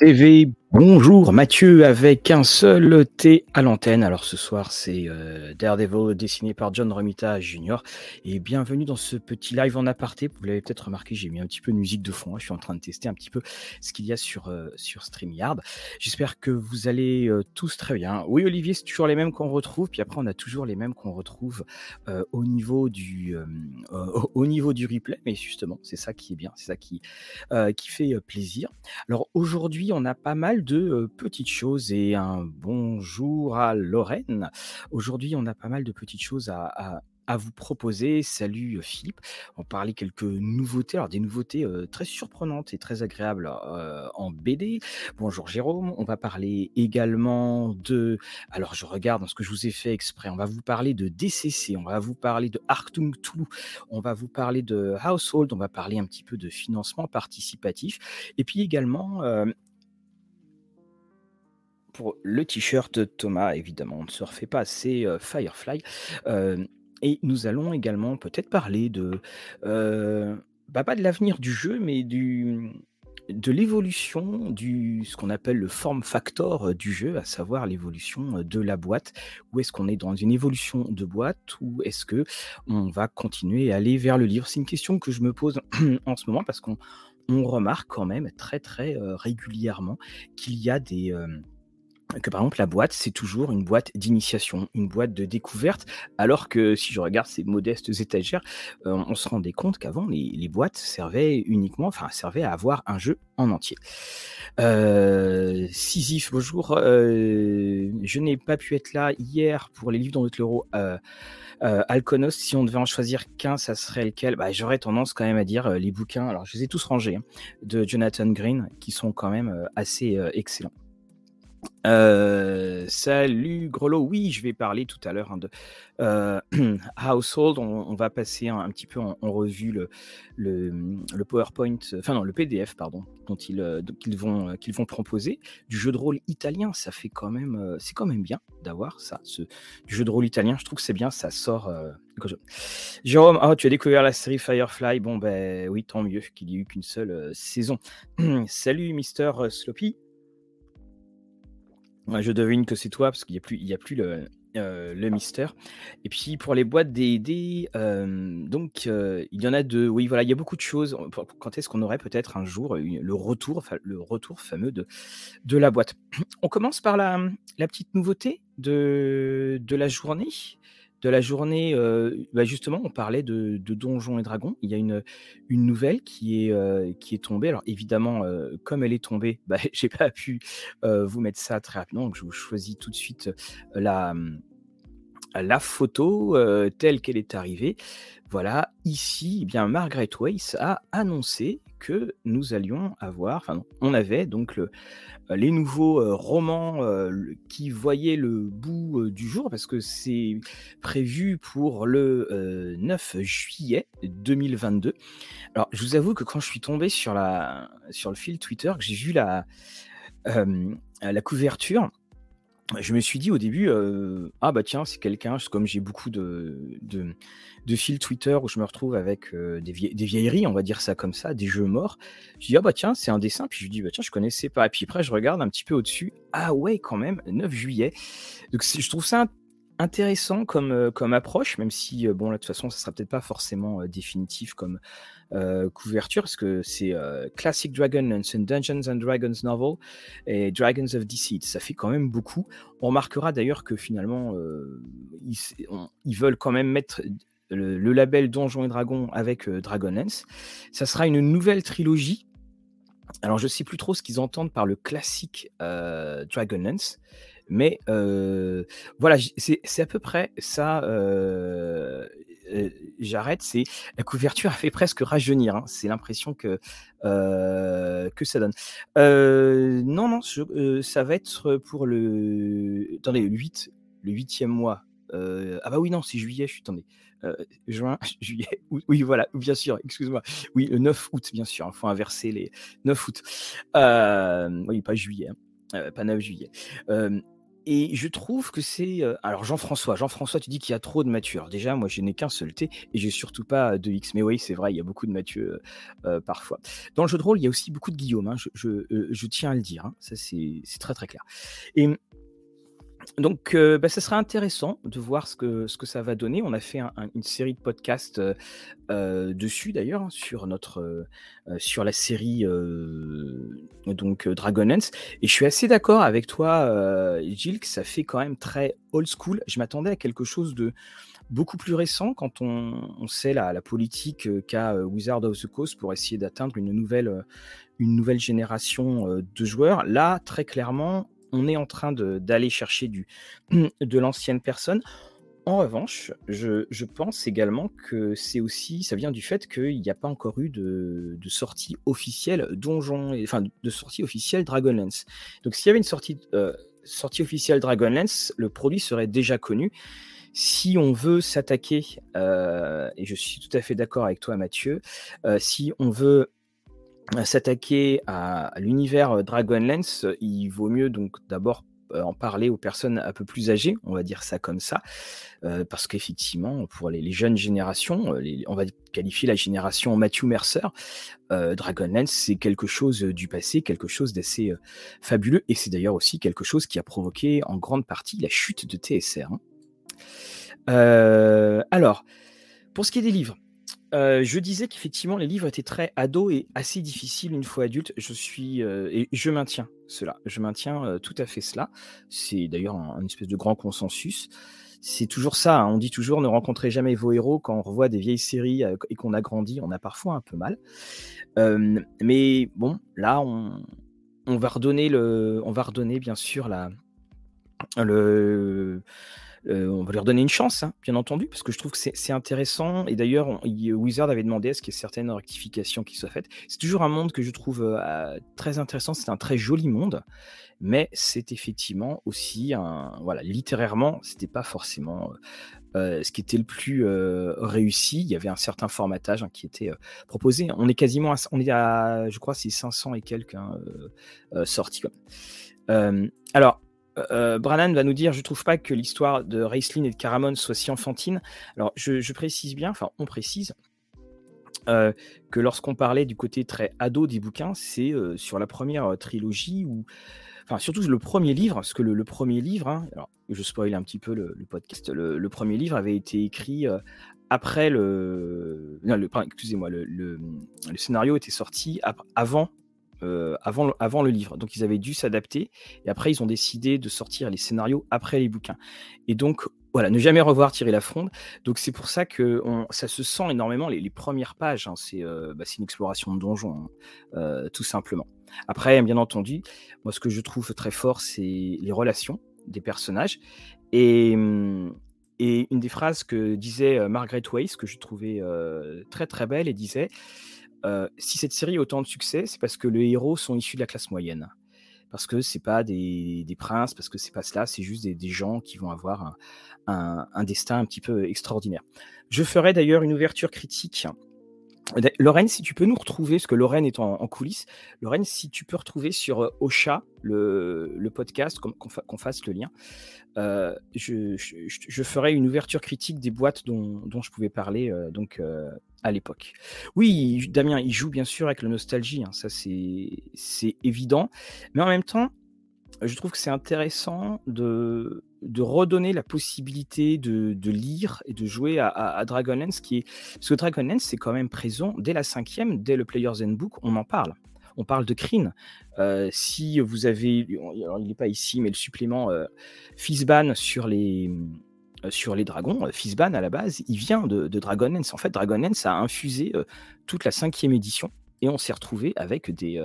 Holiste TV, bonjour Mathieu avec un seul T à l'antenne. Alors ce soir c'est euh, Daredevil dessiné par John Romita Jr. Et bienvenue dans ce petit live en aparté. Vous l'avez peut-être remarqué, j'ai mis un petit peu de musique de fond. Hein. Je suis en train de tester un petit peu ce qu'il y a sur, euh, sur StreamYard. J'espère que vous allez euh, tous très bien. Oui Olivier, c'est toujours les mêmes qu'on retrouve. Puis après on a toujours les mêmes qu'on retrouve au, niveau du, au niveau du replay. Mais justement, c'est ça qui est bien, c'est ça qui, qui fait plaisir. Alors aujourd'hui, on a pas mal de petites choses et un bonjour à Lorraine. Aujourd'hui, on a pas mal de petites choses à, vous proposer. Salut Philippe. On parlait quelques nouveautés, alors des nouveautés très surprenantes et très agréables en BD. Bonjour Jérôme. On va parler également de. Alors je regarde ce que je vous ai fait exprès. On va vous parler de DCC. On va vous parler de Arctung Toulouse. On va vous parler de Household. On va parler un petit peu de financement participatif. Et puis également le t-shirt Thomas, évidemment, on ne se refait pas, c'est Firefly. et nous allons également peut-être parler de, bah, pas de l'avenir du jeu, mais du, de l'évolution du ce qu'on appelle le form factor du jeu, à savoir l'évolution de la boîte. Où est-ce qu'on est dans une évolution de boîte? Ou est-ce que on va continuer à aller vers le livre? C'est une question que je me pose en ce moment parce qu'on remarque quand même très très régulièrement qu'il y a des que par exemple la boîte, c'est toujours une boîte d'initiation, une boîte de découverte, alors que si je regarde ces modestes étagères, euh, on se rendait compte qu'avant les, boîtes servaient uniquement, enfin servaient à avoir un jeu en entier. Euh, Sisyphe, bonjour. Euh, je n'ai pas pu être là hier pour les livres dans notre euro. Euh, Alconos, si on devait en choisir qu'un, ça serait lequel? Bah, J'aurais tendance quand même à dire les bouquins, alors je les ai tous rangés, hein, de Jonathan Green, qui sont quand même assez excellents. Euh, salut Grelot, oui, je vais parler tout à l'heure hein, de euh, Household. On, va passer un, petit peu en, revue le, PowerPoint, enfin non, le PDF, pardon, dont ils, euh, qu'ils vont, vont proposer. Du jeu de rôle italien, ça fait quand même, c'est quand même bien d'avoir ça. Ce, du jeu de rôle italien, je trouve que c'est bien, ça sort. Jérôme, oh, tu as découvert la série Firefly. Bon, ben oui, tant mieux qu'il n'y ait eu qu'une seule saison. Salut Mister Sloppy je devine que c'est toi parce qu'il n'y a plus, il y a plus le, euh. Et puis pour les boîtes D&D, euh, donc euh, il y en a deux. Oui, voilà, il y a beaucoup de choses. Quand est-ce qu'on aurait peut-être un jour le retour, le retour fameux de, de la boîte? On commence par la, la petite nouveauté de, de la journée de la journée, bah, justement, on parlait de, Donjons et Dragons. Il y a une, nouvelle qui est, tombée. Alors évidemment, comme elle est tombée, bah, j'ai pas pu vous mettre ça très rapidement, donc je vous choisis tout de suite la, la photo telle qu'elle est arrivée. Voilà, ici, eh bien Margaret Weiss a annoncé que nous allions avoir, enfin on avait donc le, les nouveaux euh, romans euh, qui voyaient le bout euh, du jour parce que c'est prévu pour le 9 juillet 2022. Alors je vous avoue que quand je suis tombé sur, la, sur le fil Twitter, que j'ai vu la, la couverture, je me suis dit au début, ah bah tiens, c'est quelqu'un, comme j'ai beaucoup de, fils Twitter où je me retrouve avec des, vieilleries, on va dire ça comme ça, des jeux morts. Je dis, ah bah tiens, c'est un dessin. Puis je dis, bah tiens, je connaissais pas. Et puis après, je regarde un petit peu au-dessus. Ah ouais, quand même, 9 juillet. Donc je trouve ça intéressant comme, comme approche, même si, bon, là, de toute façon, ça sera peut-être pas forcément définitif comme couverture, parce que c'est Classic Dragon and Dungeons and Dragons Novel et Dragons of Deceit. Ça fait quand même beaucoup. On remarquera d'ailleurs que finalement, ils, veulent quand même mettre le, label Donjons et Dragons avec Dragonlance. Ça sera une nouvelle trilogie. Alors, je sais plus trop ce qu'ils entendent par le classique Dragonlance. Mais voilà, c'est à peu près ça. J'arrête, c'est la couverture a fait presque rajeunir. Hein. c'est l'impression que que ça donne. non, non, ça va être pour le. Attendez, le 8, le huitième mois. ah bah oui, non, c'est juillet, je suis. Attendez. juin, juillet, oui, voilà, bien sûr, excuse-moi. Oui, le 9 août, bien sûr, il faut inverser les 9 août. oui, pas juillet, hein, pas 9 juillet. Et je trouve que c'est, alors Jean-François, Jean-François, tu dis qu'il y a trop de Mathieu. déjà, moi, je n'ai qu'un seul T et j'ai surtout pas de X. Mais oui, c'est vrai, il y a beaucoup de Mathieu parfois. Dans le jeu de rôle, il y a aussi beaucoup de Guillaume. Hein, je, tiens à le dire. Hein, ça, c'est très très clair. Donc, euh, bah, ça sera intéressant de voir ce que, ce que ça va donner. On a fait une série de podcasts euh, euh, dessus, d'ailleurs, hein, sur, notre, sur la série donc Dragonlance. Et je suis assez d'accord avec toi, Gilles, que ça fait quand même très old school. Je m'attendais à quelque chose de beaucoup plus récent quand on, sait la, la politique qu'a Wizard of the Coast pour essayer d'atteindre une nouvelle, une nouvelle génération de joueurs. Là, très clairement, on est en train d'aller chercher du, de l'ancienne personne. En revanche, je, pense également que c'est aussi, ça vient du fait qu'il n'y a pas encore eu de, sortie officielle Donjon, enfin de sortie officielle Dragonlance. Donc s'il y avait une sortie, euh, sortie officielle Dragonlance, le produit serait déjà connu. Si on veut s'attaquer, euh, et je suis tout à fait d'accord avec toi Mathieu, euh, si on veut s'attaquer à, l'univers euh, Dragonlance, il vaut mieux donc d'abord euh, en parler aux personnes un peu plus âgées, on va dire ça comme ça, euh, parce qu'effectivement, pour les, jeunes générations, on va qualifier la génération Matthew Mercer, Dragonlance, c'est quelque chose du passé, quelque chose d'assez fabuleux, et c'est d'ailleurs aussi quelque chose qui a provoqué en grande partie la chute de TSR. Hein. alors, pour ce qui est des livres, je disais qu'effectivement, les livres étaient très ados et assez difficiles une fois adulte. Je suis et je maintiens cela. Je maintiens tout à fait cela. C'est d'ailleurs un, espèce de grand consensus. C'est toujours ça. Hein. On dit toujours ne rencontrez jamais vos héros quand on revoit des vieilles séries et qu'on a grandi. On a parfois un peu mal. mais bon, là, on, on, va redonner le, on va redonner bien sûr la le euh, on va leur donner une chance, hein, bien entendu, parce que je trouve que c'est intéressant. Et d'ailleurs, Wizard avait demandé à ce qu'il y ait certaines rectifications qui soient faites. C'est toujours un monde que je trouve euh, très intéressant. C'est un très joli monde, mais c'est effectivement aussi un. Voilà, littérairement, c'était pas forcément. Euh, ce qui était le plus réussi, il y avait un certain formatage hein, qui était proposé. On est quasiment, à, on est à, je crois, c'est 500 et quelques hein, sorties. alors, euh, euh, Brannan va nous dire Je trouve pas que l'histoire de Raceline et de Caramon soit si enfantine. Alors, je, précise bien, enfin, on précise euh, que lorsqu'on parlait du côté très ado des bouquins, c'est sur la première trilogie ou. Enfin, surtout le premier livre, parce que le, premier livre, hein, alors, je spoil un petit peu le, podcast, le, premier livre avait été écrit après le. Non, excusez-moi, le, scénario était sorti avant euh, avant, le livre. Donc ils avaient dû s'adapter et après ils ont décidé de sortir les scénarios après les bouquins. Et donc voilà, ne jamais revoir tirer la fronde. Donc c'est pour ça que ça se sent énormément. Les, premières pages, hein, euh, bah, c'est une exploration de donjon, hein, euh, tout simplement. Après, bien entendu, moi ce que je trouve très fort, c'est les relations des personnages. Et, et une des phrases que disait Margaret Weiss, que je trouvais très très belle, et disait euh, si cette série a autant de succès, c'est parce que les héros sont issus de la classe moyenne. Parce que c'est pas des, princes, parce que c'est pas cela, c'est juste des, gens qui vont avoir un, destin un petit peu extraordinaire. Je ferai d'ailleurs une ouverture critique Lorraine, si tu peux nous retrouver, parce que Lorraine est en, coulisses, Lorraine, si tu peux retrouver sur euh, Ocha le, podcast, qu'on fasse le lien, euh, je, ferai une ouverture critique des boîtes dont, je pouvais parler euh, donc à l'époque. Oui, Damien, il joue bien sûr avec la nostalgie, hein, ça c'est évident, mais en même temps, je trouve que c'est intéressant de, de redonner la possibilité de, lire et de jouer à, Dragonlance, qui est... parce que Dragonlance, c'est quand même présent dès la cinquième, dès le Player's Handbook, on en parle. On parle de Kryn. Euh, si vous avez, il n'est pas ici, mais le supplément euh, Fizban sur les, euh, sur les dragons, Fizban à la base, il vient de, de Dragonlance. En fait, Dragonlance a infusé toute la cinquième édition et on s'est retrouvé avec des,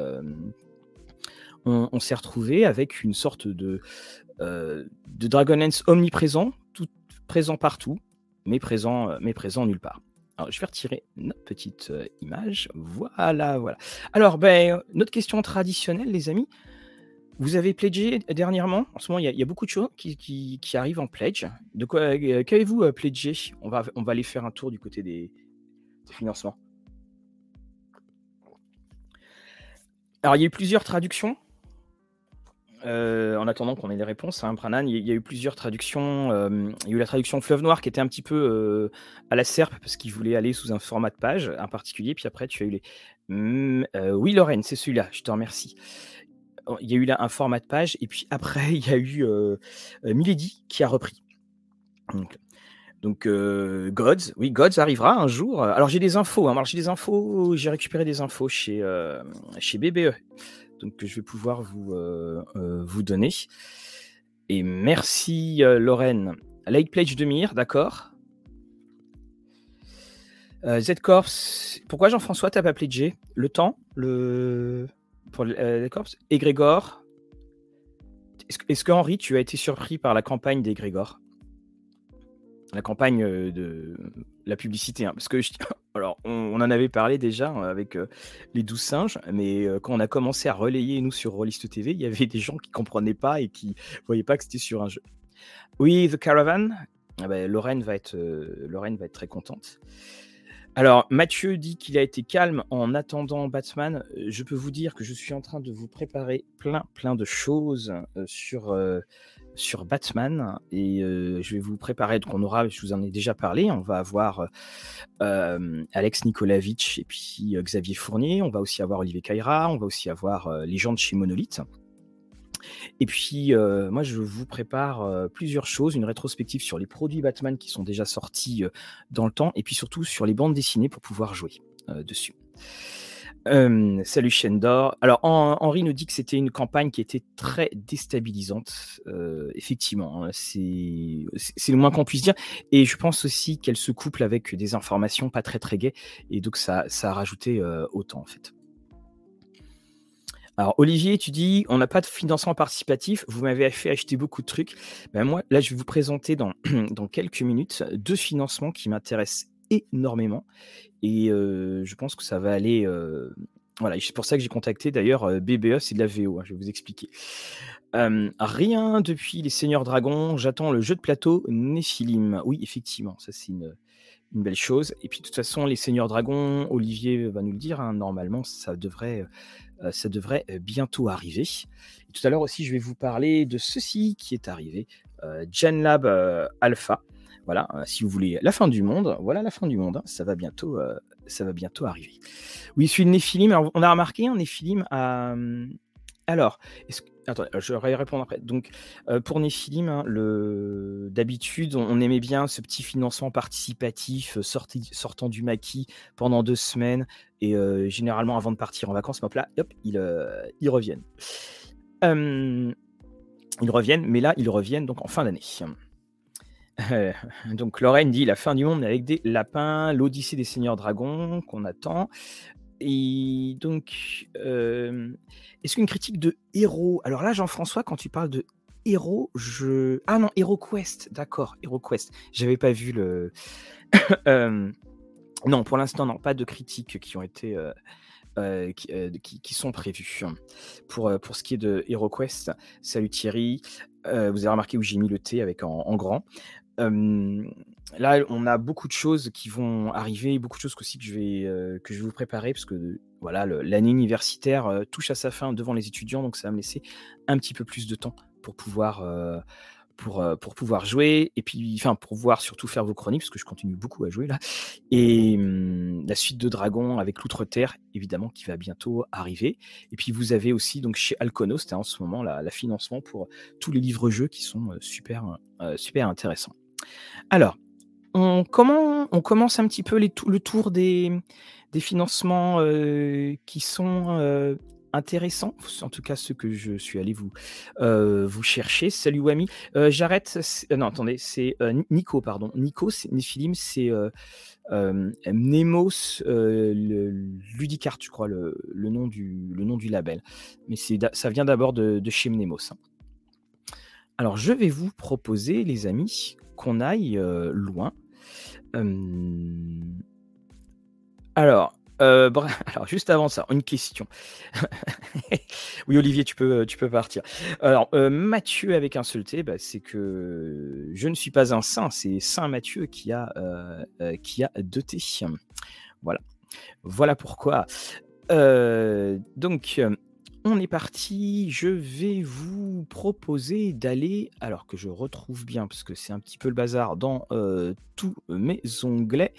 on, s'est retrouvé avec une sorte de, euh, de Dragonlance omniprésent, tout présent partout, mais présent, euh, mais présent nulle part. Alors, je vais retirer notre petite euh, image. Voilà, voilà. Alors, ben, notre question traditionnelle, les amis. Vous avez pledgé dernièrement? En ce moment, il y, a beaucoup de choses qui, arrivent en pledge. De quoi qu'avez-vous pledgé? On va, on va aller faire un tour du côté des financements. Alors, il y a eu plusieurs traductions. En attendant qu'on ait les réponses, hein, il y, a eu plusieurs traductions. il y a eu la traduction Fleuve Noir qui était un petit peu à la serpe parce qu'il voulait aller sous un format de page en particulier. Puis après, tu as eu les. Oui, Lorraine, c'est celui-là, je te remercie. Oh, il y a eu là un format de page. Et puis après, il y a eu Milady qui a repris. Donc, Gods, oui, Gods arrivera un jour. Alors j'ai des infos, hein, j'ai des infos, j'ai récupéré des infos chez, chez BBE, donc je vais pouvoir vous, vous donner. Et merci Lorraine. Lake Pledge de Mire, d'accord. Z-Corps, pourquoi Jean-François t'as pas pledgé? Le temps? Le. Pour Z-Corps Et Grégor? Est-ce que Henri, tu as été surpris par la campagne des la campagne de la publicité. Hein, parce que, alors, on, en avait parlé déjà hein, avec les douze singes, mais quand on a commencé à relayer, nous, sur Rollist TV, il y avait des gens qui comprenaient pas et qui voyaient pas que c'était sur un jeu. Oui, The Caravan, ah ben, Lorraine, va être, Lorraine va être très contente. Alors, Mathieu dit qu'il a été calme en attendant Batman. Je peux vous dire que je suis en train de vous préparer plein, plein de choses sur sur Batman et je vais vous préparer. Qu'on aura, je vous en ai déjà parlé, on va avoir Alex Nikolavitch et puis Xavier Fournier, on va aussi avoir Olivier Caïra, on va aussi avoir les gens de chez Monolith. Et puis, moi, je vous prépare plusieurs choses, une rétrospective sur les produits Batman qui sont déjà sortis dans le temps, et puis surtout sur les bandes dessinées pour pouvoir jouer dessus salut Shendor. Alors Henri nous dit que c'était une campagne qui était très déstabilisante. effectivement, hein, c'est le moins qu'on puisse dire. Et je pense aussi qu'elle se couple avec des informations pas très très gaies. Et donc ça, ça a rajouté autant en fait. Alors Olivier, tu dis on n'a pas de financement participatif, vous m'avez fait acheter beaucoup de trucs. Ben moi, là, je vais vous présenter dans, dans quelques minutes deux financements qui m'intéressent énormément. Et je pense que ça va aller. voilà, c'est pour ça que j'ai contacté d'ailleurs BBE, c'est de la VO, hein, je vais vous expliquer. rien depuis les Seigneurs Dragons, j'attends le jeu de plateau Néphilim. Oui, effectivement, ça c'est une, belle chose. Et puis de toute façon, les Seigneurs Dragons, Olivier va nous le dire, hein, normalement ça devrait, ça devrait bientôt arriver. Et tout à l'heure aussi, je vais vous parler de ceci qui est arrivé, GenLab Alpha. Voilà, euh, si vous voulez la fin du monde, voilà la fin du monde. Hein. ça va bientôt, euh, ça va bientôt arriver. Oui, celui de Néphilim. on a remarqué un Néphilim à. Hum, alors, je vais répondre après. Donc, euh, pour Néphilim, hein, le... d'habitude, on, aimait bien ce petit financement participatif sortant du maquis pendant deux semaines et généralement avant de partir en vacances. Hop là, hop, ils, ils reviennent. Ils reviennent, mais là, ils reviennent donc en fin d'année. donc Lorraine dit la fin du monde avec des lapins, l'Odyssée des Seigneurs Dragons qu'on attend. Et donc, euh, est-ce qu'une critique de héros Alors là, Jean-François, quand tu parles de héros, je. Ah non, Hero Quest, d'accord, Hero Quest. J'avais pas vu le. Euh, non, pour l'instant, non, pas de critiques qui ont été. Euh, qui, sont prévues. Pour, pour ce qui est de HeroQuest, salut Thierry. vous avez remarqué où j'ai mis le T avec en grand là, on a beaucoup de choses qui vont arriver, beaucoup de choses aussi que je vais, que je vous préparer, parce que voilà, l'année universitaire touche à sa fin devant les étudiants, donc ça va me laisser un petit peu plus de temps pour pouvoir, jouer, et puis, enfin, pour pouvoir surtout faire vos chroniques, parce que je continue beaucoup à jouer là. Et la suite de Dragon avec l'Outre-Terre, évidemment, qui va bientôt arriver. Et puis, vous avez aussi, donc, chez Alcono, c'était en ce moment la, la financement pour tous les livres-jeux qui sont super, super intéressants. Alors, on, commence un petit peu le tour des, financements qui sont intéressants, en tout cas ceux que je suis allé vous, vous chercher. Salut Wami. J'arrête. Non, attendez, c'est Nico, pardon. Nico, c'est Néphilim, c'est Nemos Ludicart, je crois, le, nom du, le nom du label. Mais ça vient d'abord de, chez Nemos. Hein. Alors, je vais vous proposer, les amis, qu'on aille loin. Alors, alors, juste avant ça, une question. oui, Olivier, tu peux, peux partir. Alors, Mathieu avec un seul T, bah, c'est que je ne suis pas un saint, c'est Saint Mathieu qui a, qui a deux T. Voilà. Voilà pourquoi. donc, on est parti. Je vais vous proposer d'aller, alors que je retrouve bien, parce que c'est un petit peu le bazar dans euh, tous mes onglets.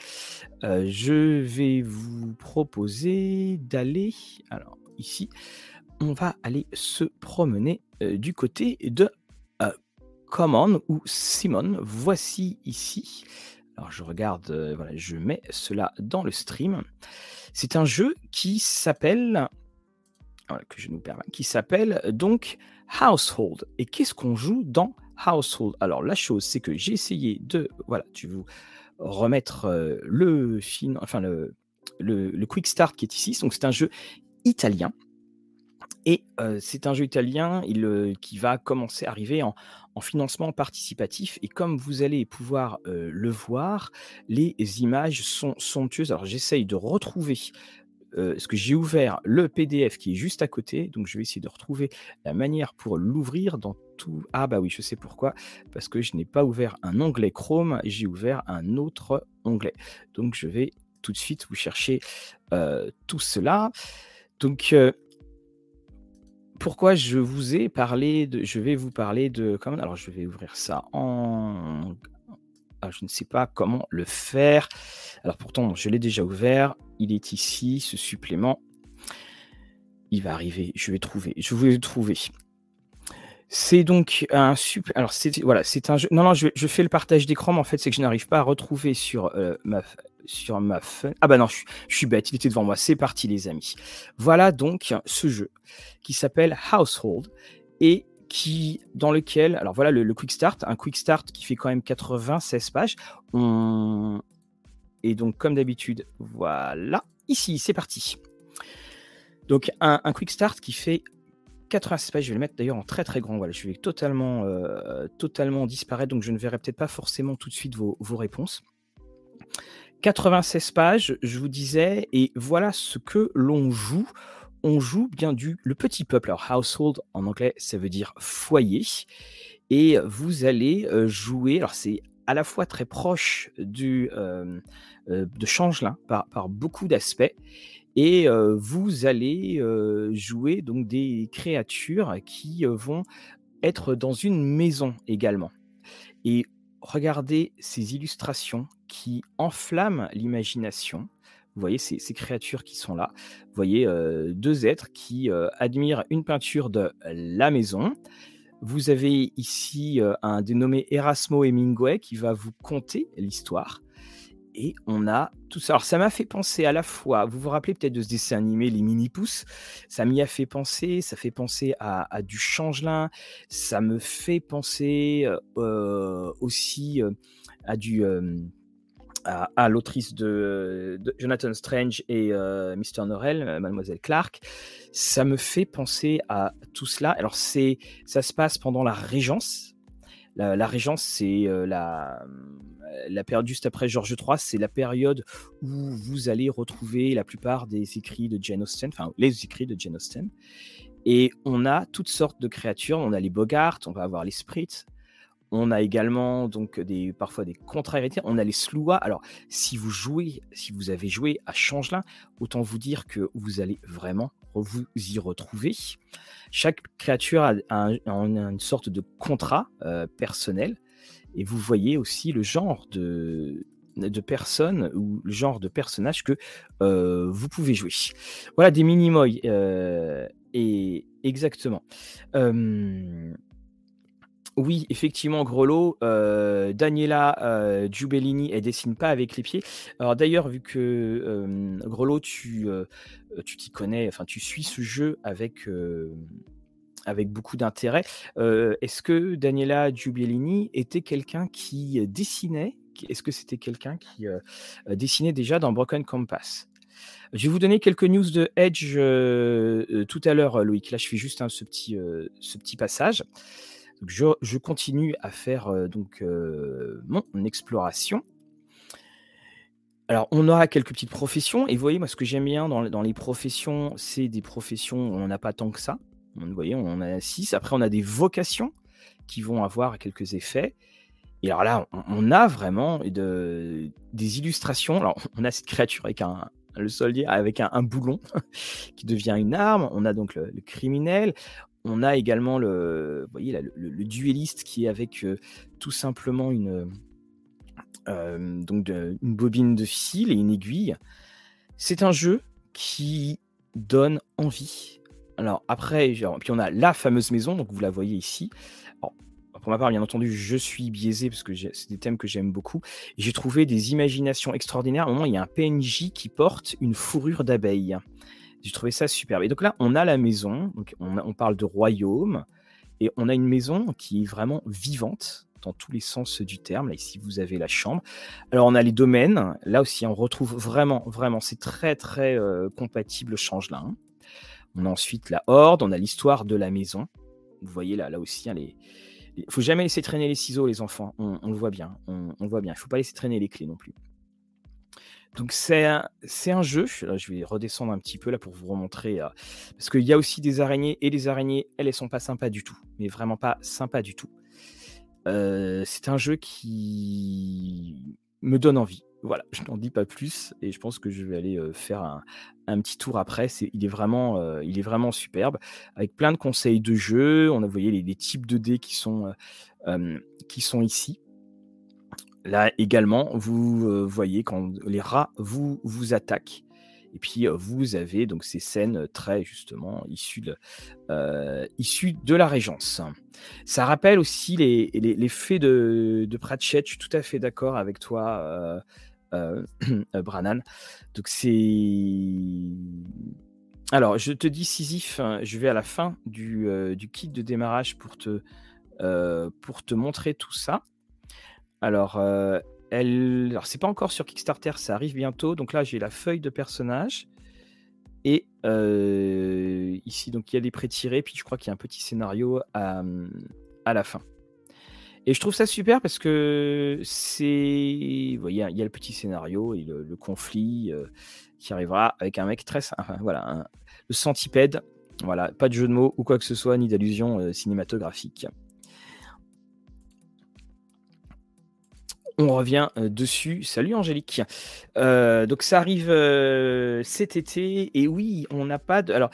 Euh, je vais vous proposer d'aller, alors ici, on va aller se promener euh, du côté de Common ou Simon. Voici ici. Alors je regarde, voilà, je mets cela dans le stream. C'est un jeu qui s'appelle que je nous permets, qui s'appelle donc Household. Et qu'est-ce qu'on joue dans Household? Alors la chose, c'est que j'ai essayé de, voilà, tu vous remettre euh, le film, enfin le, le, Quick Start qui est ici. Donc c'est un jeu italien. Et euh, c'est un jeu italien il, euh, qui va commencer à arriver en, en, financement participatif. Et comme vous allez pouvoir le voir, les images sont somptueuses. Alors j'essaye de retrouver euh, parce que j'ai ouvert le PDF qui est juste à côté, donc je vais essayer de retrouver la manière pour l'ouvrir dans tout. Ah bah oui, je sais pourquoi, parce que je n'ai pas ouvert un onglet Chrome, j'ai ouvert un autre onglet. Donc je vais tout de suite vous chercher euh, tout cela. Donc euh, pourquoi je vous ai parlé de, je vais vous parler de alors je vais ouvrir ça en ah, je ne sais pas comment le faire. Alors pourtant, je l'ai déjà ouvert. Il est ici, ce supplément. Il va arriver. Je vais trouver. Je vais le trouver. C'est donc un super. Alors c'est voilà, c'est un jeu. Non non, je, fais le partage d'écran, mais en fait c'est que je n'arrive pas à retrouver sur euh, ma sur ma Ah bah non, je, je, suis bête. Il était devant moi. C'est parti les amis. Voilà donc ce jeu qui s'appelle Household et qui, dans lequel, alors voilà le, quick start, un quick start qui fait quand même 96 pages. Et donc, comme d'habitude, voilà, ici, c'est parti. Donc, un, quick start qui fait 96 pages. Je vais le mettre d'ailleurs en très très grand. Voilà, je vais totalement, euh, totalement disparaître, donc je ne verrai peut-être pas forcément tout de suite vos, vos réponses. 96 pages, je vous disais, et voilà ce que l'on joue on joue bien du le petit peuple. Alors household en anglais, ça veut dire foyer. Et vous allez jouer. Alors c'est à la fois très proche du, de Changelin par, par beaucoup d'aspects. Et vous allez jouer donc des créatures qui vont être dans une maison également. Et regardez ces illustrations qui enflamment l'imagination. Vous voyez ces, créatures qui sont là. Vous voyez euh, deux êtres qui euh, admirent une peinture de la maison. Vous avez ici euh, un dénommé Erasmo Hemingway qui va vous conter l'histoire. Et on a tout ça. Alors, ça m'a fait penser à la fois, vous vous rappelez peut-être de ce dessin animé, Les Mini-Pousses Ça m'y a fait penser, ça fait penser à, du changelin, ça me fait penser aussi à du à, l'autrice de, Jonathan Strange et euh, Mr. Norrell, euh, Mademoiselle Clark, ça me fait penser à tout cela. Alors c'est, ça se passe pendant la Régence. La, Régence, c'est euh, la, la période juste après Georges III, c'est la période où vous allez retrouver la plupart des écrits de Jane Austen, enfin les écrits de Jane Austen. Et on a toutes sortes de créatures. On a les Bogarts, on va avoir les Spritz, on a également donc des, parfois des contrariétés. On a les Sloua. Alors, si vous jouez, si vous avez joué à Changelin, autant vous dire que vous allez vraiment vous y retrouver. Chaque créature a, une sorte de contrat euh, personnel. Et vous voyez aussi le genre de, de personnes ou le genre de personnage que euh, vous pouvez jouer. Voilà des mini-moy. Euh, et exactement. Oui, effectivement, Grelot, euh, Daniela euh, Giubellini, elle dessine pas avec les pieds. Alors d'ailleurs, vu que euh, tu euh, t'y connais, enfin tu suis ce jeu avec beaucoup d'intérêt. Est-ce que Daniela Giubellini était quelqu'un qui dessinait? Est-ce que c'était quelqu'un qui dessinait déjà dans Broken Compass? Je vais vous donner quelques news de Edge tout à l'heure, Loïc. Là, je fais juste ce petit passage je, continue à faire donc mon exploration. Alors, on aura quelques petites professions. Et vous voyez, moi, ce que j'aime bien dans, les professions, c'est des professions où on n'a pas tant que ça. Vous voyez, on en a six. Après, on a des vocations qui vont avoir quelques effets. Et alors là, on, a vraiment de, des illustrations. Alors, on a cette créature avec un, le soldier avec un, boulon qui devient une arme. On a donc le, criminel. On a également le, duelliste qui est avec tout simplement une, donc une bobine de fil et une aiguille. C'est un jeu qui donne envie. Alors après, puis on a la fameuse maison, donc vous la voyez ici. pour ma part, bien entendu, je suis biaisé parce que c'est des thèmes que j'aime beaucoup. J'ai trouvé des imaginations extraordinaires. À un moment, il y a un PNJ qui porte une fourrure d'abeille. J'ai trouvé ça superbe. Et donc là, on a la maison, donc on, on parle de royaume, et on a une maison qui est vraiment vivante dans tous les sens du terme. Là, ici, vous avez la chambre. Alors, on a les domaines. Là aussi, on retrouve vraiment, vraiment, c'est très, très euh, compatible change-là. Hein. On a ensuite la horde, on a l'histoire de la maison. Vous voyez là, là aussi, il hein, ne faut jamais laisser traîner les ciseaux, les enfants. On, le voit bien. On, le voit bien. Il faut pas laisser traîner les clés non plus. Donc c'est un, jeu, je vais redescendre un petit peu là pour vous remontrer, euh, parce qu'il y a aussi des araignées, et les araignées, elles, elles sont pas sympas du tout, mais vraiment pas sympas du tout c'est un jeu qui me donne envie. Voilà, je n'en dis pas plus et je pense que je vais aller faire un, petit tour après. C'est, il, est vraiment, il est vraiment superbe avec plein de conseils de jeu. On a voyé les, les types de dés qui sont ici. Là également, vous voyez quand les rats vous, vous attaquent. Et puis vous avez donc ces scènes très justement issues de, issues de la Régence. Ça rappelle aussi les, les, faits de, Pratchett. Je suis tout à fait d'accord avec toi, euh, Branan. Donc c'est alors, je te dis, Sisyphe, hein, je vais à la fin du, du kit de démarrage pour te, pour te montrer tout ça. Alors, elle... Alors, c'est pas encore sur Kickstarter, ça arrive bientôt. Donc là, j'ai la feuille de personnage. Et euh, ici, donc il y a des pré-tirés, puis je crois qu'il y a un petit scénario à, la fin. Et je trouve ça super parce que c'est. Vous voyez, il y a le petit scénario et le, conflit euh, qui arrivera avec un mec très. Voilà, le centipède. Voilà, pas de jeu de mots ou quoi que ce soit, ni d'allusion euh, cinématographique. On revient dessus. Salut Angélique. donc ça arrive cet été et oui, on n'a pas de. Alors,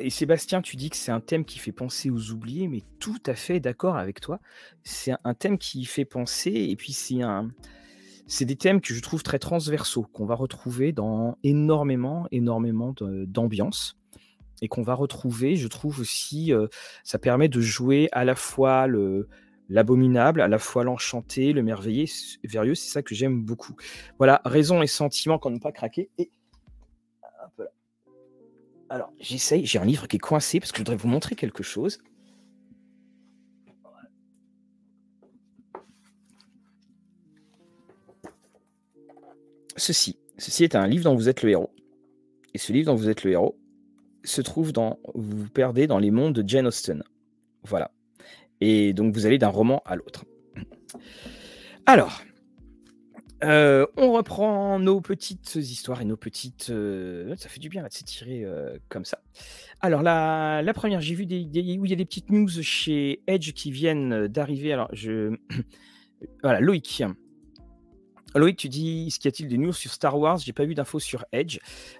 et Sébastien, tu dis que c'est un thème qui fait penser aux oubliés, mais tout à fait d'accord avec toi. C'est un thème qui fait penser et puis c'est un. C'est des thèmes que je trouve très transversaux, qu'on va retrouver dans énormément, énormément d'ambiance et qu'on va retrouver, je trouve aussi, ça permet de jouer à la fois le, l'abominable, à la fois l'enchanté, le merveilleux, c'est ça que j'aime beaucoup. Voilà, raison et sentiment qu'on ne pas craquer. Et alors, j'essaye, j'ai un livre qui est coincé parce que je voudrais vous montrer quelque chose. Ceci, ceci est un livre dont vous êtes le héros. Et ce livre dont vous êtes le héros se trouve dans, vous vous perdez dans les mondes de Jane Austen. Voilà. Et donc, vous allez d'un roman à l'autre. Alors, euh, on reprend nos petites histoires et nos petites. Euh, ça fait du bien de s'étirer euh, comme ça. Alors, la, première, j'ai vu des, où il y a des petites news chez Edge qui viennent d'arriver. Alors, je. voilà, Loïc. Loïc, tu dis, ce qu'il y a-t-il des news sur Star Wars? J'ai pas vu d'infos sur Edge.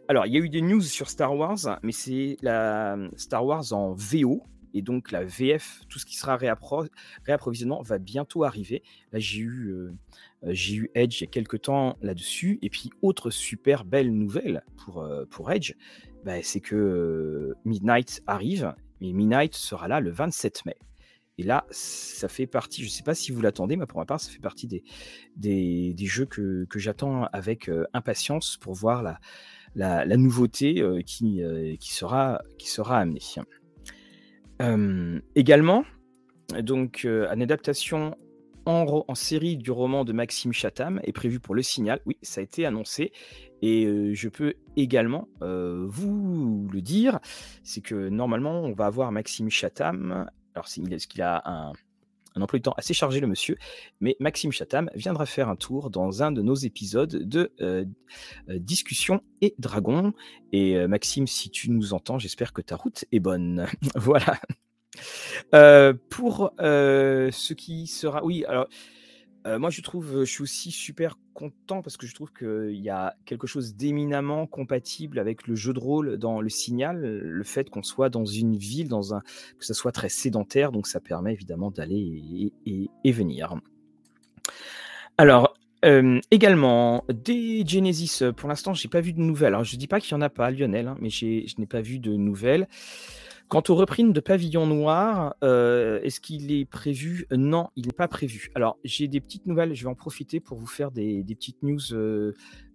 Alors, il y a eu des news sur Star Wars, mais c'est la Star Wars en VO et donc la VF, tout ce qui sera réapprovisionnement va bientôt arriver. Là, j'ai eu, euh, j'ai eu Edge il y a quelques temps là-dessus. Et puis, autre super belle nouvelle pour, euh, pour Edge, bah, c'est que euh, Midnight arrive, mais Midnight sera là le 27 mai. Et là, ça fait partie, je ne sais pas si vous l'attendez, mais pour ma part, ça fait partie des, des, jeux que, que j'attends avec impatience pour voir la, la, la nouveauté qui, qui, sera, qui sera amenée également, donc, une adaptation en, en, série du roman de Maxime Chatham est prévue pour Le Signal. Oui, ça a été annoncé. Et je peux également vous le dire, c'est que normalement, on va avoir Maxime Chatham. Alors, est-ce qu'il a un, un emploi du temps assez chargé, le monsieur, mais Maxime Chatham viendra faire un tour dans un de nos épisodes de euh, euh, Discussion et Dragon. Et euh, Maxime, si tu nous entends, j'espère que ta route est bonne. voilà. pour ce qui sera. Oui, alors. Moi, je trouve, je suis aussi super content parce que je trouve qu'il y a quelque chose d'éminemment compatible avec le jeu de rôle dans le signal, le fait qu'on soit dans une ville, dans un, que ce soit très sédentaire, donc ça permet évidemment d'aller et, venir. Alors, également, des Genesis, pour l'instant, j'ai pas vu de nouvelles. Alors, je dis pas qu'il y en a pas, Lionel, hein, mais je n'ai pas vu de nouvelles. Quant au reprint de Pavillon Noir, euh, est-ce qu'il est prévu? Non, il n'est pas prévu. Alors, j'ai des petites nouvelles, je vais en profiter pour vous faire des, petites news euh,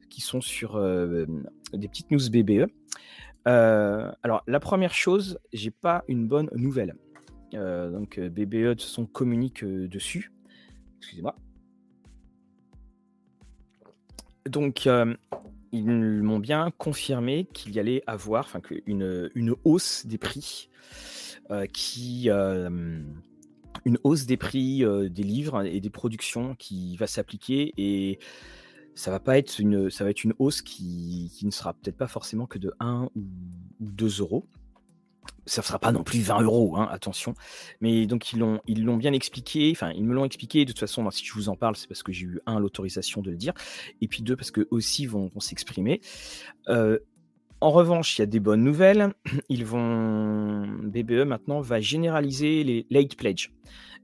qui sont sur euh, des petites news BBE. alors, la première chose, j'ai pas une bonne nouvelle. donc, BBE de son communique dessus. Excusez-moi. Donc, ils m'ont bien confirmé qu'il y allait avoir une, hausse des prix qui. Euh, une hausse des prix euh, des livres et des productions qui va s'appliquer et ça va pas être une, ça va être une hausse qui, qui ne sera peut-être pas forcément que de 1 ou, 2 euros ça ne sera pas non plus 20 euros, hein, attention. Mais donc ils l'ont, ils l'ont bien expliqué, enfin ils me l'ont expliqué. De toute façon, si je vous en parle, c'est parce que j'ai eu un l'autorisation de le dire, et puis deux parce que aussi vont, s'exprimer. Euh, en revanche, il y a des bonnes nouvelles. Ils vont, BBE maintenant va généraliser les late pledge.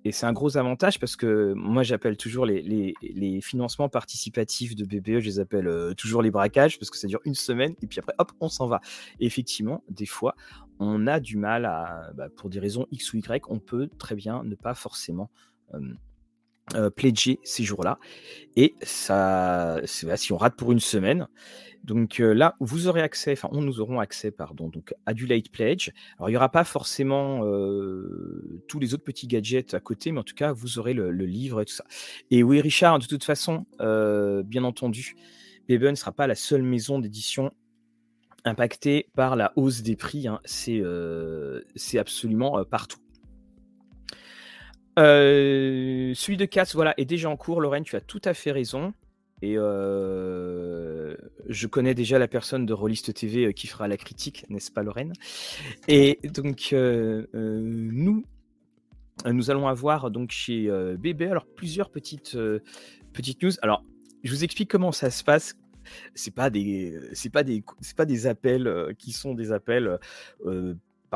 Et c'est un gros avantage parce que moi, j'appelle toujours les, financements participatifs de BBE, je les appelle euh, toujours les braquages parce que ça dure une semaine et puis après, hop, on s'en va. Et effectivement, des fois, on a du mal à, bah, pour des raisons X ou Y, on peut très bien ne pas forcément euh, pledger ces jours-là. Et ça, si on rate pour une semaine, donc là, vous aurez accès, enfin, on nous aurons accès, pardon, donc à du late pledge. Alors, il n'y aura pas forcément tous les autres petits gadgets à côté, mais en tout cas, vous aurez le, livre et tout ça. Et oui, Richard, de toute façon, bien entendu, BB ne sera pas la seule maison d'édition impactée par la hausse des prix. Hein. C'est absolument partout. celui de Katz, voilà, est déjà en cours. Lorraine, tu as tout à fait raison. Et je connais déjà la personne de Rollist TV qui fera la critique, n'est-ce pas Lorraine? Et donc nous, nous allons avoir donc chez BB alors plusieurs petites petites news. Alors je vous explique comment ça se passe. C'est pas des pas des pas des appels qui sont des appels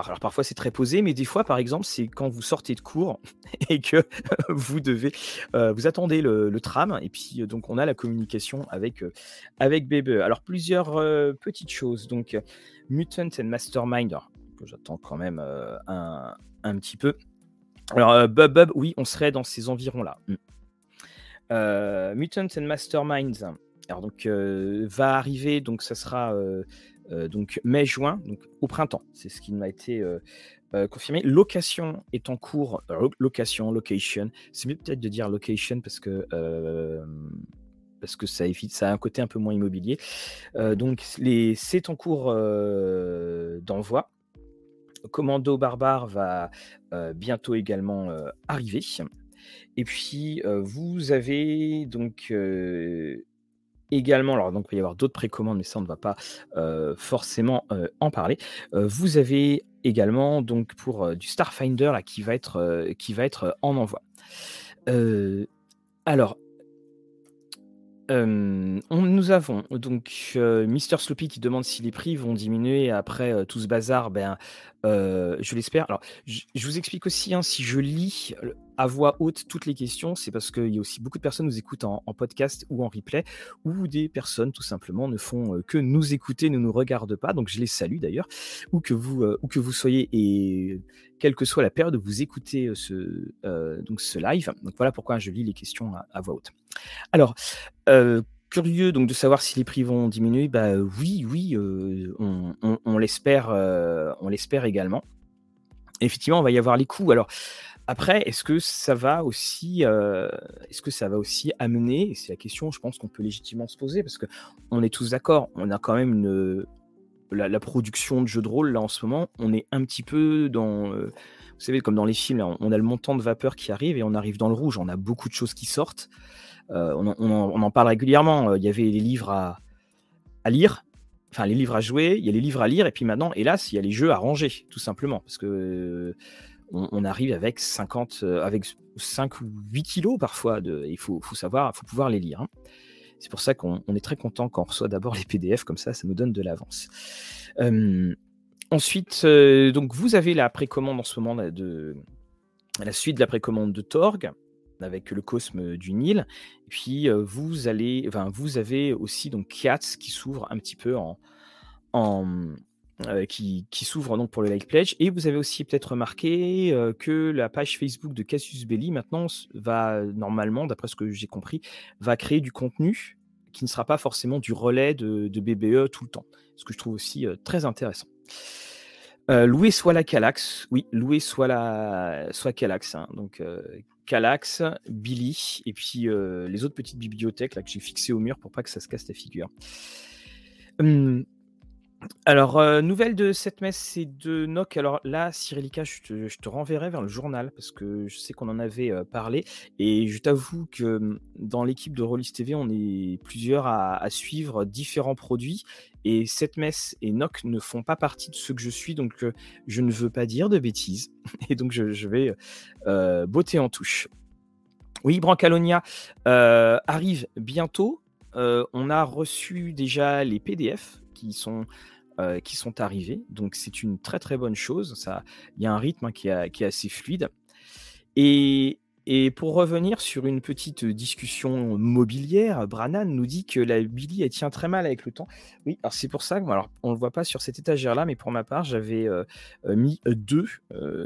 alors parfois c'est très posé, mais des fois, par exemple, c'est quand vous sortez de cours et que vous devez, euh, vous attendez le, tram, et puis euh, donc on a la communication avec euh, avec BBE. Alors plusieurs petites choses. Donc Mutant and Mastermind, que j'attends quand même un, un, petit peu. Alors Bub Bub, oui, on serait dans ces environs-là. Mm. Mutant and Masterminds. Alors donc va arriver, donc ça sera euh, donc mai-juin, donc au printemps. C'est ce qui m'a été euh, euh, confirmé. Location est en cours. location, location. C'est mieux peut-être de dire location parce que parce que ça a un côté un peu moins immobilier. donc c'est en cours d'envoi. Commando Barbare va bientôt également arriver. Et puis vous avez donc également, alors donc il va y avoir d'autres précommandes, mais ça on ne va pas forcément en parler. vous avez également donc pour du Starfinder là, qui va être qui va être en envoi. alors nous avons donc Mister Sloppy qui demande si les prix vont diminuer après tout ce bazar. Ben, je l'espère. Alors, je vous explique aussi, hein, si je lis à voix haute toutes les questions, c'est parce qu'il y a aussi beaucoup de personnes qui nous écoutent en, podcast ou en replay, ou des personnes tout simplement ne font que nous écouter, ne nous regardent pas. Donc, je les salue d'ailleurs, ou que vous, ou que vous soyez et quelle que soit la période où vous écoutez ce, donc ce live. Donc voilà pourquoi je lis les questions à voix haute. Alors, curieux donc de savoir si les prix vont diminuer. Bah oui, oui, on, l'espère, on l'espère également. Effectivement, on va y avoir les coûts. Alors après, est-ce que ça va aussi, est-ce que ça va aussi amener C'est la question, je pense qu'on peut légitimement se poser parce que on est tous d'accord. On a quand même une la, production de jeux de rôle là en ce moment. On est un petit peu dans vous savez, comme dans les films, on a le montant de vapeur qui arrive et on arrive dans le rouge. On a beaucoup de choses qui sortent. Euh, on, en, parle régulièrement. Euh, il y avait les livres à, lire, enfin les livres à jouer, il y a les livres à lire, et puis maintenant, hélas, il y a les jeux à ranger, tout simplement, parce que on, arrive avec 50, avec 5 ou 8 kilos parfois. De, il faut, savoir, faut pouvoir les lire. Hein. C'est pour ça qu'on est très content quand on reçoit d'abord les PDF, comme ça, ça nous donne de l'avance. ensuite, donc vous avez la précommande en ce moment de la suite de la précommande de Torg avec le Cosme du Nil. Et puis vous allez, vous avez aussi donc qui s'ouvre un petit peu en qui, qui s'ouvre donc pour le Like Pledge. Et vous avez aussi peut-être remarqué que la page Facebook de Cassius Belli maintenant va normalement, d'après ce que j'ai compris, va créer du contenu qui ne sera pas forcément du relais de, BBE tout le temps. Ce que je trouve aussi très intéressant. Euh, louer soit la Calax, oui, louer soit la soit Calax. Hein. Donc euh, Calax, Billy, et puis euh, les autres petites bibliothèques là que j'ai fixées au mur pour pas que ça se casse ta figure. Hum, alors, euh, nouvelle de cette messe, c'est de Noc. Alors là, Cyrilica, je te, renverrai vers le journal parce que je sais qu'on en avait euh, parlé. Et je t'avoue que dans l'équipe de Rollis TV, on est plusieurs à, suivre différents produits. Et cette messe et Noc ne font pas partie de ceux que je suis. Donc, euh, je ne veux pas dire de bêtises. Et donc, je, vais botter en touche. Oui, Brancalonia arrive bientôt. on a reçu déjà les PDF qui sont, euh, qui sont arrivés. Donc c'est une très très bonne chose. Ça, il y a un rythme hein, qui, est assez fluide. Et, et, pour revenir sur une petite discussion mobilière, Brannan nous dit que la Billy elle tient très mal avec le temps. Oui, alors c'est pour ça alors on le voit pas sur cette étagère là, mais pour ma part j'avais euh, euh, mis deux,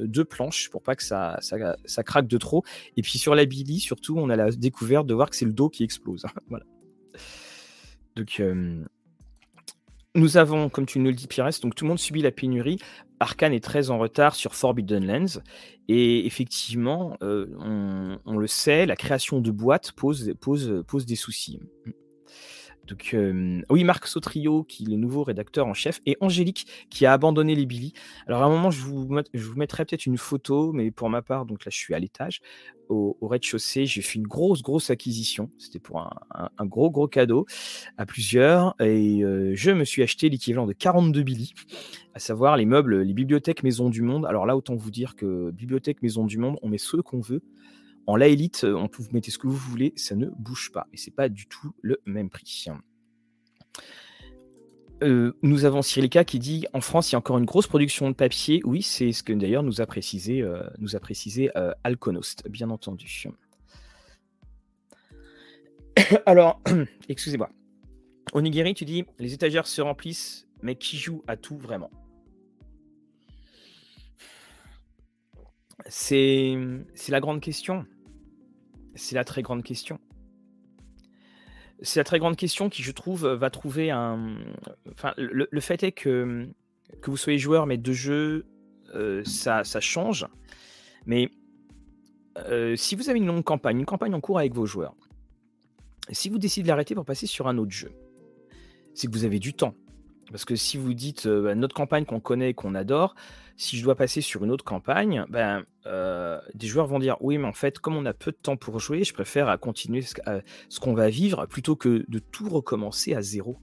deux planches pour pas que ça, ça, ça, craque de trop. Et puis sur la Billy surtout on a la découverte de voir que c'est le dos qui explose. voilà. Donc nous avons, comme tu nous le dis, Pires, donc tout le monde subit la pénurie. Arkane est très en retard sur Forbidden Lands. Et effectivement, euh, on, le sait, la création de boîtes pose, des soucis. Donc, oui, Marc Sautrio, qui est le nouveau rédacteur en chef, et Angélique, qui a abandonné les Billy. Alors, à un moment, je vous, mettrai peut-être une photo, mais pour ma part, donc là, je suis à l'étage, au, rez-de-chaussée. J'ai fait une grosse, grosse acquisition. C'était pour un, gros, gros cadeau à plusieurs. Et je me suis acheté l'équivalent de 42 Billy, à savoir les meubles, les bibliothèques Maison du Monde. Alors là, autant vous dire que bibliothèque Maison du Monde, on met ceux qu'on veut. En la élite, on peut vous mettre ce que vous voulez, ça ne bouge pas. Et c'est pas du tout le même prix. Euh, nous avons Cyrilka qui dit en France, il y a encore une grosse production de papier. Oui, c'est ce que d'ailleurs nous a précisé, euh, nous a précisé euh, Alconost, bien entendu. Alors, excusez-moi. Onigiri, tu dis les étagères se remplissent, mais qui joue à tout vraiment? C'est la grande question. C'est la très grande question. C'est la très grande question qui, je trouve, va trouver un. Enfin, le, fait est que, vous soyez joueur, mais de jeu, euh, ça, ça, change. Mais euh, si vous avez une longue campagne, une campagne en cours avec vos joueurs, si vous décidez de l'arrêter pour passer sur un autre jeu, c'est que vous avez du temps. Parce que si vous dites euh, bah, notre campagne qu'on connaît qu'on adore, si je dois passer sur une autre campagne, ben, euh, des joueurs vont dire oui, mais en fait, comme on a peu de temps pour jouer, je préfère continuer ce, qu'on va vivre plutôt que de tout recommencer à zéro.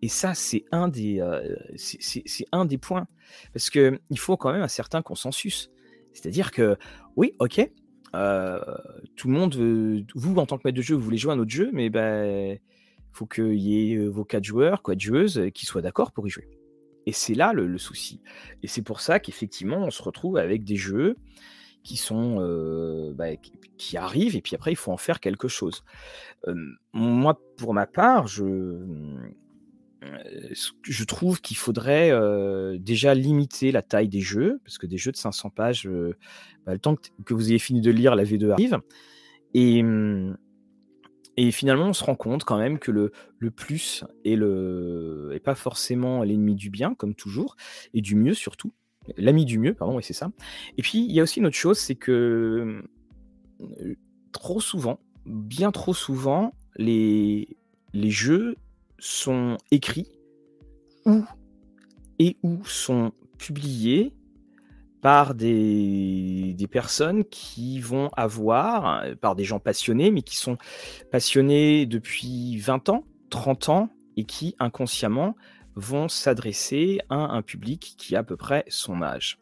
Et ça, c'est un des, euh, c'est un des points parce que il faut quand même un certain consensus. C'est-à-dire que oui, ok, tout le monde, vous en tant que maître de jeu, vous voulez jouer à un autre jeu, mais ben faut qu'il y ait vos quatre joueurs, quatre joueuses, qui soient d'accord pour y jouer. Et c'est là le, souci. Et c'est pour ça qu'effectivement, on se retrouve avec des jeux qui sont bah, qui, arrivent et puis après il faut en faire quelque chose. moi, pour ma part, je je trouve qu'il faudrait déjà limiter la taille des jeux, parce que des jeux de 500 pages, bah, le temps que, que, vous ayez fini de lire, la V2 arrive. Et, mmh, et finalement, on se rend compte quand même que le, le plus est, le, pas forcément l'ennemi du bien, comme toujours, et du mieux surtout. L'ami du mieux, pardon, oui, c'est ça. Et puis, il y a aussi une autre chose, c'est que trop souvent, bien trop souvent, les, les jeux sont écrits ou et ou sont publiés par des, personnes qui vont avoir, euh, par des gens passionnés, mais qui sont passionnés depuis 20 ans, 30 ans, et qui inconsciemment vont s'adresser à un public qui a à peu près son âge.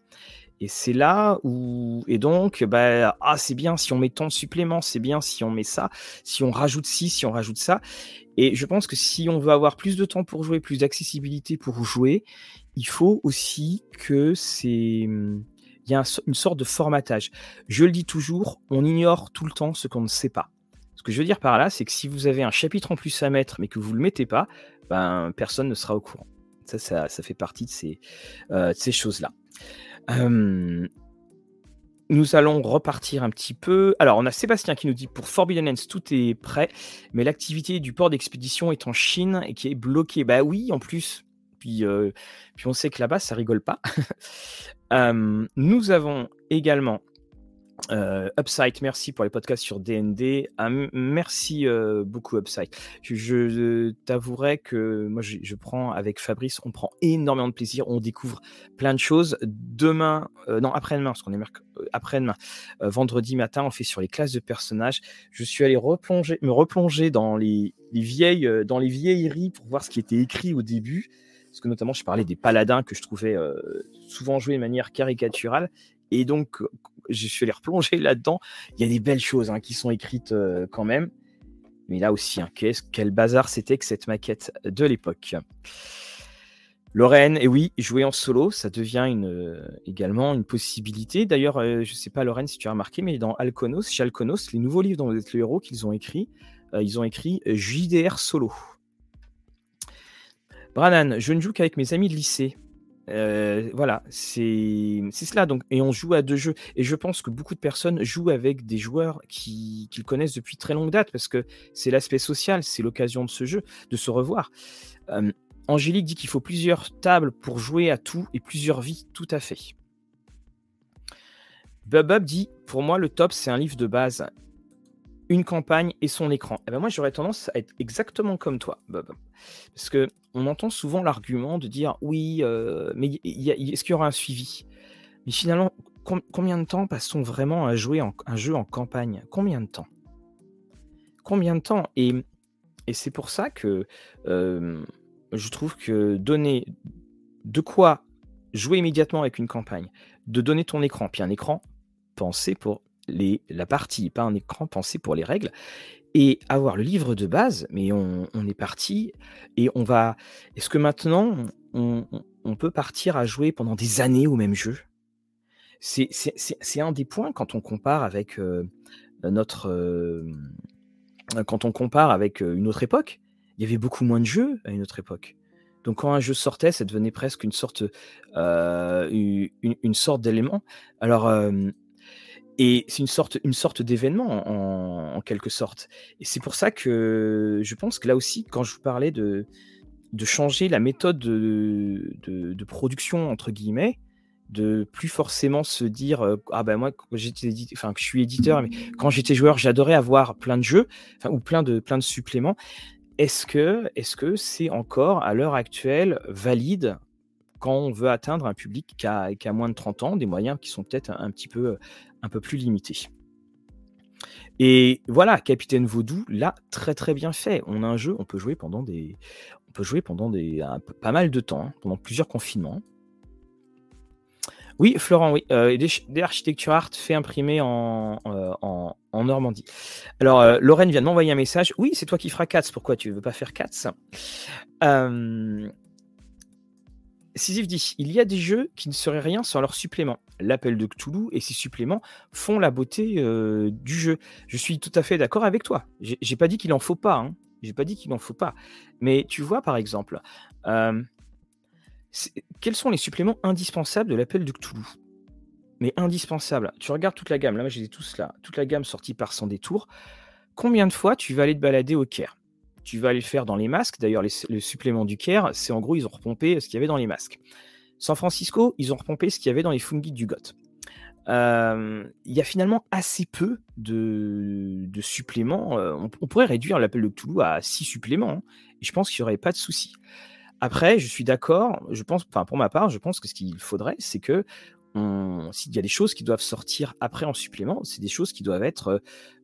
Et c'est là où et donc bah, ah c'est bien si on met tant de suppléments, c'est bien si on met ça, si on rajoute ci, si on rajoute ça. Et je pense que si on veut avoir plus de temps pour jouer, plus d'accessibilité pour jouer, il faut aussi que c'est il y a une sorte de formatage. Je le dis toujours, on ignore tout le temps ce qu'on ne sait pas. Ce que je veux dire par là, c'est que si vous avez un chapitre en plus à mettre, mais que vous ne le mettez pas, ben, personne ne sera au courant. Ça, ça, fait partie de ces, euh, choses-là. nous allons repartir un petit peu. Alors, on a Sébastien qui nous dit pour Forbidden Lands, tout est prêt, mais l'activité du port d'expédition est en Chine et qui est bloquée. Bah oui, en plus. Puis, euh, puis on sait que là-bas, ça rigole pas. nous avons également euh, Upside, merci pour les podcasts sur DND. Ah, merci euh, beaucoup Upside. Je, t'avouerai que moi je, prends avec Fabrice, on prend énormément de plaisir, on découvre plein de choses. Demain, euh, non après-demain, parce qu'on est après-demain, vendredi matin, on fait sur les classes de personnages. Je suis allé me replonger dans les, vieilles, dans les vieilleries pour voir ce qui était écrit au début parce que notamment je parlais des paladins que je trouvais souvent joués de manière caricaturale. Et donc, je suis allé replonger là-dedans. Il y a des belles choses hein, qui sont écrites quand même. Mais là aussi, hein, quel bazar c'était que cette maquette de l'époque. Lorraine, et oui, jouer en solo, ça devient également une possibilité. D'ailleurs, je ne sais pas, Lorraine, si tu as remarqué, mais dans Alconos, chez Alconos, les nouveaux livres dont vous êtes le héros qu'ils ont écrit, ils ont écrit JDR solo. Branan, je ne joue qu'avec mes amis de lycée. Euh, voilà, c'est cela. Donc, et on joue à deux jeux. Et je pense que beaucoup de personnes jouent avec des joueurs qu'ils connaissent depuis très longue date parce que c'est l'aspect social, c'est l'occasion de ce jeu, de se revoir. Euh, Angélique dit qu'il faut plusieurs tables pour jouer à tout et plusieurs vies, tout à fait. Bub dit Pour moi, le top, c'est un livre de base une campagne et son écran. Et eh ben moi, j'aurais tendance à être exactement comme toi, Bob. Parce que on entend souvent l'argument de dire oui, euh, mais est-ce qu'il y aura un suivi? Mais finalement, combien de temps passe-t-on vraiment à jouer un jeu en campagne? Combien de temps? Combien de temps? Et, et c'est pour ça que euh, je trouve que donner de quoi jouer immédiatement avec une campagne, de donner ton écran, puis un écran pensé pour la partie, pas un écran pensé pour les règles, et avoir le livre de base, mais on, est parti, et on va... Est-ce que maintenant, on, peut partir à jouer pendant des années au même jeu? C'est un des points quand on compare avec euh, notre... Euh, quand on compare avec euh, une autre époque, il y avait beaucoup moins de jeux à une autre époque. Donc quand un jeu sortait, ça devenait presque une sorte, une, une, sorte d'élément. Alors et c'est une sorte, une sorte d'événement en, quelque sorte. Et c'est pour ça que je pense que là aussi, quand je vous parlais de, changer la méthode de, de, production, entre guillemets, de plus forcément se dire euh, ah ben moi j'étais enfin que je suis éditeur mais quand j'étais joueur j'adorais avoir plein de jeux ou plein de plein de suppléments est-ce que est-ce que c'est encore à l'heure actuelle valide on veut atteindre un public qui a, moins de 30 ans, des moyens qui sont peut-être un, petit peu un peu plus limité. Et voilà, Capitaine Vaudou l'a très très bien fait. On a un jeu, on peut jouer pendant des, on peut jouer pendant des, pas mal de temps, pendant plusieurs confinements. Oui, Florent, oui, euh, des, architectures art fait imprimer en, euh, Normandie. Alors, euh, Lorraine vient de m'envoyer un message. Oui, c'est toi qui feras Cats. Pourquoi tu veux pas faire Cats? Sisyphe dit il y a des jeux qui ne seraient rien sans leurs suppléments. L'appel de Cthulhu et ses suppléments font la beauté euh, du jeu. Je suis tout à fait d'accord avec toi. J'ai pas dit qu'il en faut pas. Hein. J'ai pas dit qu'il en faut pas. Mais tu vois, par exemple, euh, quels sont les suppléments indispensables de l'appel de Cthulhu? Mais indispensables. Tu regardes toute la gamme. Là, moi, j'ai tous là. Toute la gamme sortie par Sans Détour. Combien de fois tu vas aller te balader au Caire? Tu vas aller le faire dans les masques. D'ailleurs, le supplément du Caire, c'est en gros, ils ont repompé ce qu'il y avait dans les masques. San Francisco, ils ont repompé ce qu'il y avait dans les fungi du Goth. Euh, il y a finalement assez peu de, suppléments. Euh, on, pourrait réduire l'appel de Cthulhu à 6 suppléments, hein, et je pense qu'il n'y aurait pas de souci. Après, je suis d'accord, je pense, enfin pour ma part, je pense que ce qu'il faudrait, c'est que s'il y a des choses qui doivent sortir après en supplément, c'est des choses qui doivent être euh,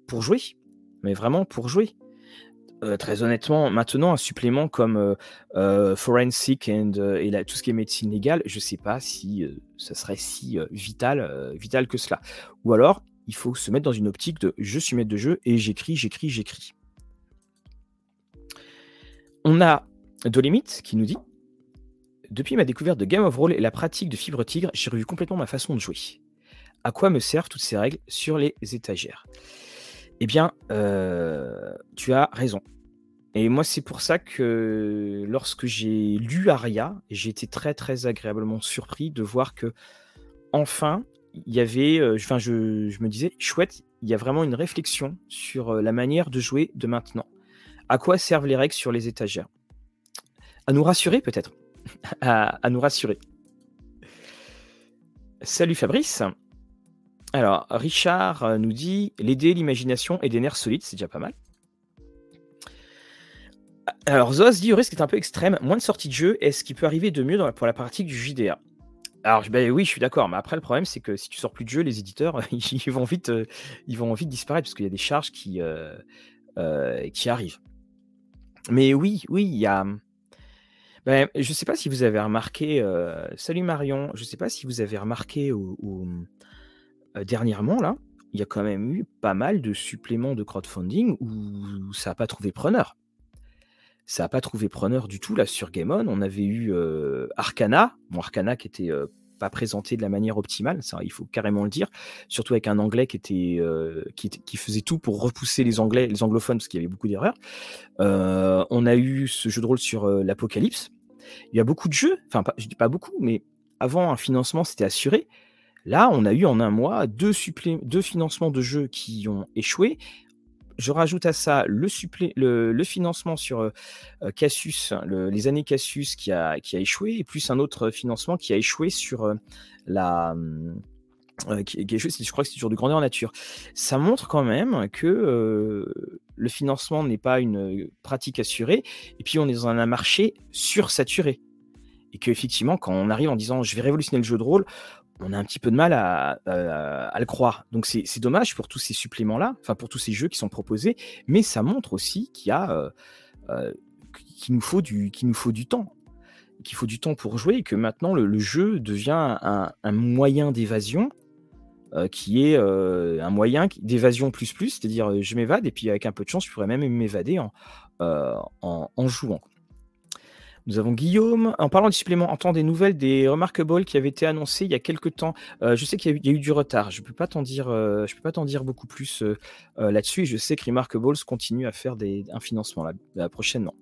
pour jouer, mais vraiment pour jouer Euh, très honnêtement, maintenant, un supplément comme euh, Forensic and, et tout ce qui est médecine légale, je ne sais pas si ça serait si vital, que cela. Ou alors, il faut se mettre dans une optique de je suis maître de jeu et j'écris, j'écris, j'écris. On a Dolemite qui nous dit Depuis ma découverte de Game of Roll et la pratique de Fibre Tigre, j'ai revu complètement ma façon de jouer. À quoi me servent toutes ces règles sur les étagères? Eh bien, euh, tu as raison. Et moi, c'est pour ça que lorsque j'ai lu Aria, j'ai été très très agréablement surpris de voir que enfin, il y avait, euh, enfin, je, me disais, chouette, il y a vraiment une réflexion sur euh, la manière de jouer de maintenant. À quoi servent les règles sur les étagères? À nous rassurer peut-être? à, nous rassurer. Salut Fabrice. Alors, Richard euh, nous dit l'aider, l'imagination et des nerfs solides, c'est déjà pas mal. Alors, Zos dit au risque est un peu extrême, moins de sorties de jeu, est-ce qu'il peut arriver de mieux pour la pratique du JDA alors, ben oui, je suis d'accord, mais après, le problème, c'est que si tu sors plus de jeu, les éditeurs, ils vont vite, euh, ils vont vite disparaître parce qu'il y a des charges qui, euh, qui arrivent. Mais oui, oui, il y a. Ben, je ne sais pas si vous avez remarqué. Salut Marion, je ne sais pas si vous avez remarqué euh, dernièrement, là, il y a quand même eu pas mal de suppléments de crowdfunding où ça n'a pas trouvé preneur. Ça n'a pas trouvé preneur du tout là sur Game On. On avait eu euh, Arcana, Arcana qui était pas présenté de la manière optimale, ça il faut carrément le dire, surtout avec un anglais qui était, euh, qui, faisait tout pour repousser les anglais, les anglophones parce qu'il y avait beaucoup d'erreurs. Euh, on a eu ce jeu de rôle sur euh, l'Apocalypse. Il y a beaucoup de jeux, enfin je dis pas beaucoup, mais avant un financement c'était assuré. Là, on a eu en un mois deux, financements de jeux qui ont échoué je rajoute à ça le, financement sur euh, euh, les années Cassius qui a, échoué, et plus un autre financement qui a échoué sur euh, la. je crois que c'est sur du grandeur nature. Ça montre quand même que le financement n'est pas une pratique assurée, et puis on est dans un marché sursaturé. Et qu'effectivement, quand on arrive en disant je vais révolutionner le jeu de rôle, on a un petit peu de mal à, le croire. Donc c'est dommage pour tous ces suppléments-là, enfin pour tous ces jeux qui sont proposés, mais ça montre aussi qu'il euh, euh, nous faut du temps, qu'il faut du temps pour jouer, et que maintenant le, jeu devient un, moyen d'évasion. Euh, qui est un moyen d'évasion plus plus, c'est-à-dire je m'évade et puis avec un peu de chance je pourrais même m'évader en, jouant. Nous avons Guillaume. En parlant de suppléments, entend des nouvelles des Remarkable qui avaient été annoncées il y a quelques temps. Euh, je sais qu'il y, a eu du retard. Je ne peux pas t'en dire, euh, dire beaucoup plus euh, là-dessus. Je sais que Remarkables continue à faire des, un financement prochainement.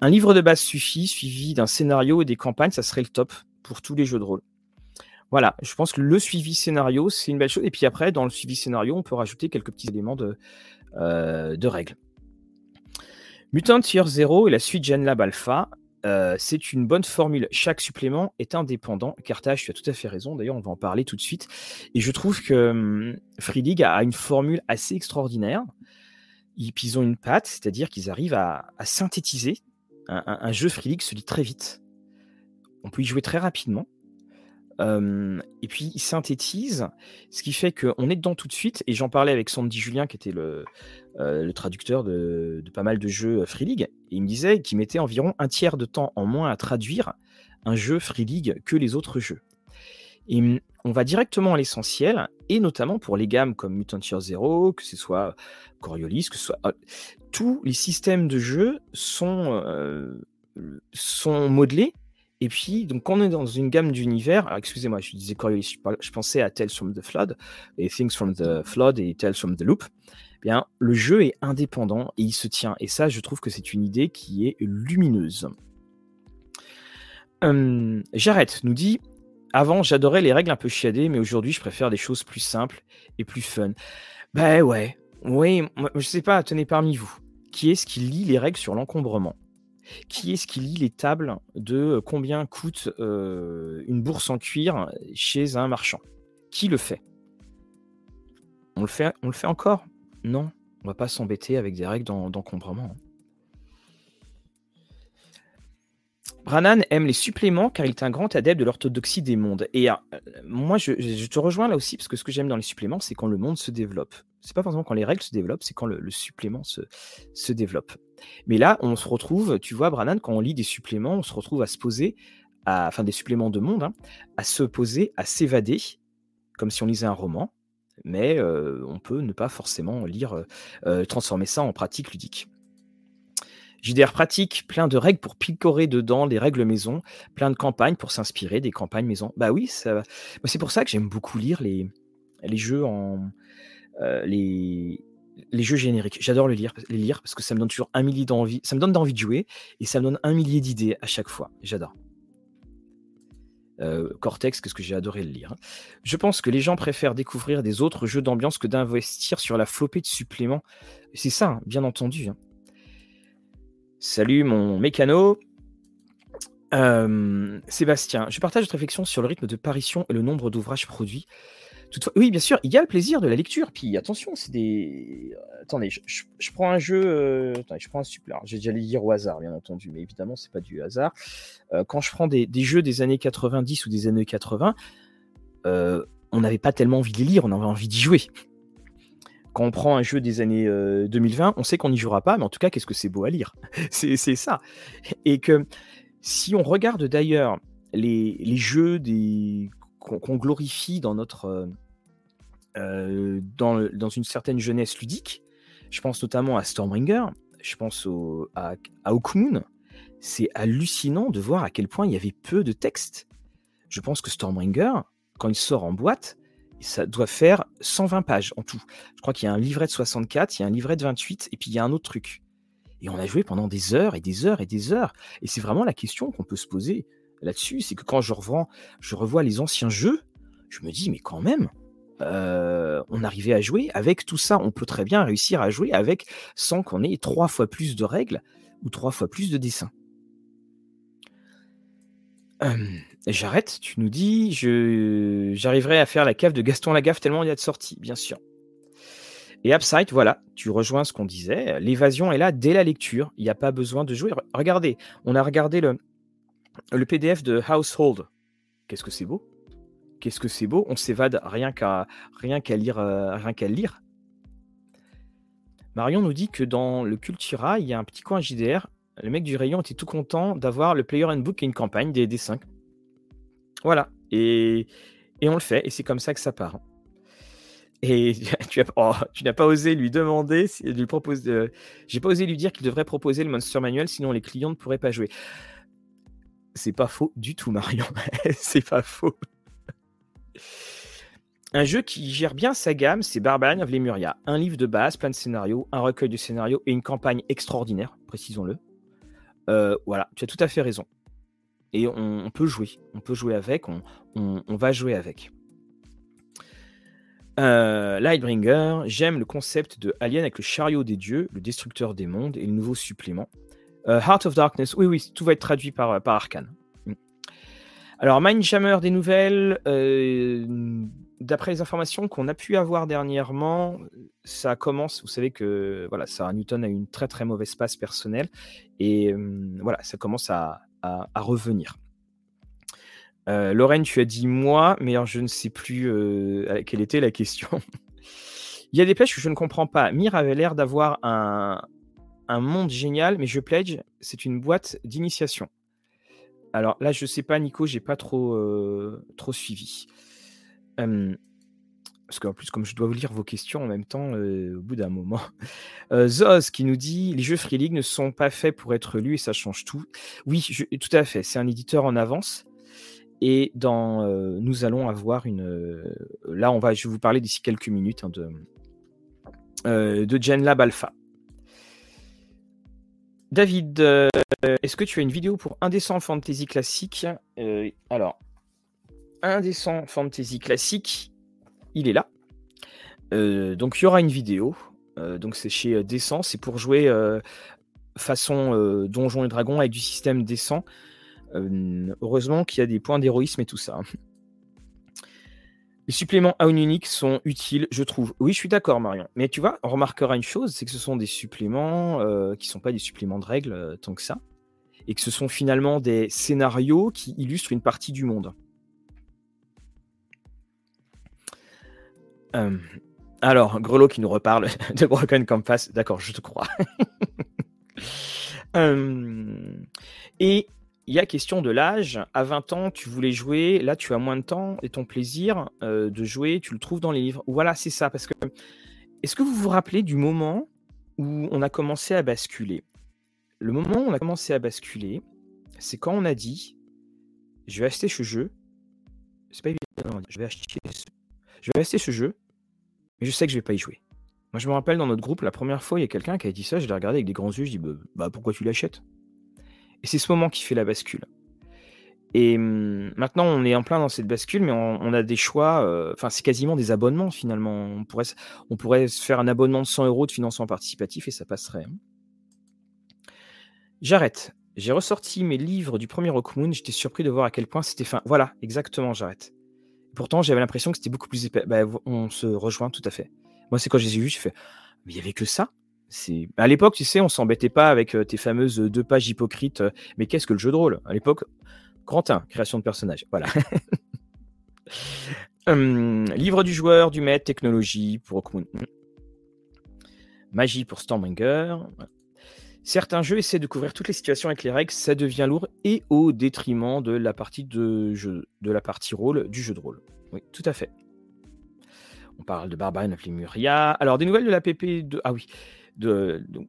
Un livre de base suffit, suivi d'un scénario et des campagnes, ça serait le top pour tous les jeux de rôle. Voilà, je pense que le suivi scénario, c'est une belle chose. Et puis après, dans le suivi scénario, on peut rajouter quelques petits éléments de, de règles. Mutant Year Zero et la suite GenLab Alpha euh, c'est une bonne formule. Chaque supplément est indépendant. Carthage, tu as tout à fait raison. D'ailleurs, on va en parler tout de suite. Et je trouve que hum, Free League a une formule assez extraordinaire. Ils, ont une patte, c'est-à-dire qu'ils arrivent à, synthétiser. Un, jeu Free League se lit très vite. On peut y jouer très rapidement. Hum, et puis, ils synthétisent, ce qui fait qu'on est dedans tout de suite. Et j'en parlais avec Sandy Julien, qui était le, euh, le traducteur de, pas mal de jeux Free League, et il me disait qu'il mettait environ un tiers de temps en moins à traduire un jeu Free League que les autres jeux. Et mm, on va directement à l'essentiel, et notamment pour les gammes comme Mutant Year Zero, que ce soit Coriolis, que ce soit. Euh, tous les systèmes de jeu sont, euh, sont modelés. Et puis, donc, quand on est dans une gamme d'univers, excusez-moi, je disais Coriolis, je, pensais à Tales from the Flood, et Things from the Flood et Tales from the Loop bien, le jeu est indépendant et il se tient. Et ça, je trouve que c'est une idée qui est lumineuse. Hum, Jarrett nous dit Avant, j'adorais les règles un peu chiadées, mais aujourd'hui, je préfère des choses plus simples et plus fun. Ben ouais, oui, je sais pas, tenez parmi vous. Qui est-ce qui lit les règles sur l'encombrement? Qui est-ce qui lit les tables de combien coûte euh, une bourse en cuir chez un marchand? Qui le fait, on le fait encore? Non, on va pas s'embêter avec des règles d'encombrement. Brannan aime les suppléments car il est un grand adepte de l'orthodoxie des mondes. Et euh, moi, je, te rejoins là aussi parce que ce que j'aime dans les suppléments, c'est quand le monde se développe. C'est pas forcément quand les règles se développent, c'est quand le, supplément se, se développe. Mais là, on se retrouve, tu vois, Brannan, quand on lit des suppléments, on se retrouve à se poser, à, enfin des suppléments de monde, hein, à se poser, à s'évader, comme si on lisait un roman, mais on peut ne pas forcément lire, transformer ça en pratique ludique. JDR pratique, plein de règles pour picorer dedans, des règles maison, plein de campagnes pour s'inspirer des campagnes maison. Bah oui, ça... c'est pour ça que j'aime beaucoup lire les, les jeux en les, les jeux génériques. J'adore les lire, les lire parce que ça me donne toujours un millier d'envie, ça me donne d'envie de jouer et ça me donne un millier d'idées à chaque fois. J'adore. Cortex, qu'est-ce que j'ai adoré le lire. Hein. Je pense que les gens préfèrent découvrir des autres jeux d'ambiance que d'investir sur la flopée de suppléments. C'est ça, hein, bien entendu. Hein. Salut mon mécano. Sébastien, je partage votre réflexion sur le rythme de parution et le nombre d'ouvrages produits. Oui, bien sûr, il y a le plaisir de la lecture. Puis attention, c'est des. Attendez, je, prends un jeu. Euh, attendez, je prends un supplément. J'ai déjà les lire au hasard, bien entendu, mais évidemment, c'est pas du hasard. Euh, quand je prends des, jeux des années 90 ou des années 80, euh, on n'avait pas tellement envie de les lire, on avait envie d'y jouer quand on prend un jeu des années 2020, euh, on sait qu'on n'y jouera pas, mais en tout cas, qu'est-ce que c'est beau à lire? C'est ça. Et que si on regarde d'ailleurs les, jeux des, qu'on glorifie dans notre euh, euh, dans, une certaine jeunesse ludique, je pense notamment à Stormbringer, je pense à, à c'est hallucinant de voir à quel point il y avait peu de texte. Je pense que Stormbringer, quand il sort en boîte, ça doit faire 120 pages en tout. Je crois qu'il y a un livret de 64, il y a un livret de 28, et puis il y a un autre truc. Et on a joué pendant des heures et des heures et des heures. Et c'est vraiment la question qu'on peut se poser là-dessus, c'est que quand je revois, je revois les anciens jeux, je me dis, mais quand même, euh, on arrivait à jouer avec tout ça. On peut très bien réussir à jouer avec sans qu'on ait trois fois plus de règles ou trois fois plus de dessins. Hum. J'arrête, tu nous dis, j'arriverai à faire la cave de Gaston Lagaffe tellement il y a de sorties, bien sûr. Et Upside, voilà, tu rejoins ce qu'on disait. L'évasion est là dès la lecture. Il n'y a pas besoin de jouer. Regardez, on a regardé le, le PDF de Household. Qu'est-ce que c'est beau? Qu'est-ce que c'est beau? On s'évade rien qu'à rien qu'à lire, euh, rien qu'à lire. Marion nous dit que dans le Cultura, il y a un petit coin JDR. Le mec du rayon était tout content d'avoir le Player Handbook et une campagne des D5. Voilà. Et, on le fait. Et c'est comme ça que ça part. Et oh, tu, n'as pas osé lui demander, lui proposer. J'ai pas osé lui dire qu'il devrait proposer le Monster Manual, sinon les clients ne pourraient pas jouer. C'est pas faux du tout, Marion. c'est pas faux. Un jeu qui gère bien sa gamme, c'est Barbarian of Lemuria. Un livre de base, plein de scénarios, un recueil de scénarios et une campagne extraordinaire, précisons-le. Euh, voilà, tu as tout à fait raison et on, peut jouer. On peut jouer avec, on, va jouer avec. Euh, Lightbringer, j'aime le concept de Alien avec le chariot des dieux, le destructeur des mondes et le nouveau supplément. Euh, Heart of Darkness, oui, oui, tout va être traduit par, par Arkane. Mm. Alors, Mindjammer des nouvelles, euh, d'après les informations qu'on a pu avoir dernièrement, ça commence, vous savez que voilà, Sarah Newton a eu une très très mauvaise passe personnelle, et voilà, ça commence à, à, revenir. Euh, Lorraine, tu as dit moi, mais alors je ne sais plus euh, quelle était la question. Il y a des pledges que je ne comprends pas. Mir avait l'air d'avoir un, monde génial, mais je pledge, c'est une boîte d'initiation. Alors là, je sais pas, Nico, j'ai pas trop, euh, trop suivi. Parce qu'en plus, comme je dois vous lire vos questions en même temps, euh, au bout d'un moment. Euh, Zoz qui nous dit Les jeux Free League ne sont pas faits pour être lus et ça change tout. Oui, tout à fait. C'est un éditeur en avance. Et dans, nous allons avoir une. là, on va, je vais vous parler d'ici quelques minutes hein, de, de GenLab Alpha. David, est-ce que tu as une vidéo pour Indécent Fantasy Classique? Alors, Indécent Fantasy Classique, il est là. Euh, donc il y aura une vidéo. Euh, donc c'est chez euh, Descent. C'est pour jouer façon Donjons et Dragons avec du système Descent. heureusement qu'il y a des points d'héroïsme et tout ça. Les suppléments à unique sont utiles, je trouve. Oui, je suis d'accord, Marion. Mais tu vois, on remarquera une chose, c'est que ce sont des suppléments qui ne sont pas des suppléments de règles tant que ça. et que ce sont finalement des scénarios qui illustrent une partie du monde. Euh, alors, Grelot qui nous reparle de Broken Compass, d'accord, je te crois. Euh, et il y a question de l'âge. À 20 ans, tu voulais jouer, là tu as moins de temps et ton plaisir euh, de jouer, tu le trouves dans les livres. Voilà, c'est ça. Parce est-ce que vous vous rappelez du moment où on a commencé à basculer? Le moment où on a commencé à basculer, c'est quand on a dit je vais acheter ce jeu. C'est pas évident, je vais acheter ce... je vais acheter ce jeu, mais je sais que je vais pas y jouer. Moi, je me rappelle dans notre groupe, la première fois, il y a quelqu'un qui a dit ça, je l'ai regardé avec des grands yeux, je dis bah, bah pourquoi tu l'achètes? Et c'est ce moment qui fait la bascule. Et hum, maintenant, on est en plein dans cette bascule, mais on, a des choix. Euh, enfin, c'est quasiment des abonnements finalement. On pourrait, se faire un abonnement de 100 euros de financement participatif et ça passerait. Hein. J'arrête. J'ai ressorti mes livres du premier Rockmoon. J'étais surpris de voir à quel point c'était fin. Voilà, exactement, j'arrête. Pourtant, j'avais l'impression que c'était beaucoup plus épais. Bah, on se rejoint tout à fait. Moi, c'est quand je les ai vus, j'ai fait Mais il y avait que ça? À l'époque, tu sais, on s'embêtait pas avec euh, tes fameuses euh, deux pages hypocrites. Euh, mais qu'est-ce que le jeu de rôle? À l'époque, grand 1, création de personnages. Voilà. Livre du joueur, du maître, technologie pour Rockmoon. Magie pour Stormbringer. Certains jeux essaient de couvrir toutes les situations avec les règles, ça devient lourd et au détriment de la partie de jeu, de la partie rôle du jeu de rôle. Oui, tout à fait. On parle de Barbarian of Lemuria. Alors, des nouvelles de la PP. Ah oui, de, donc,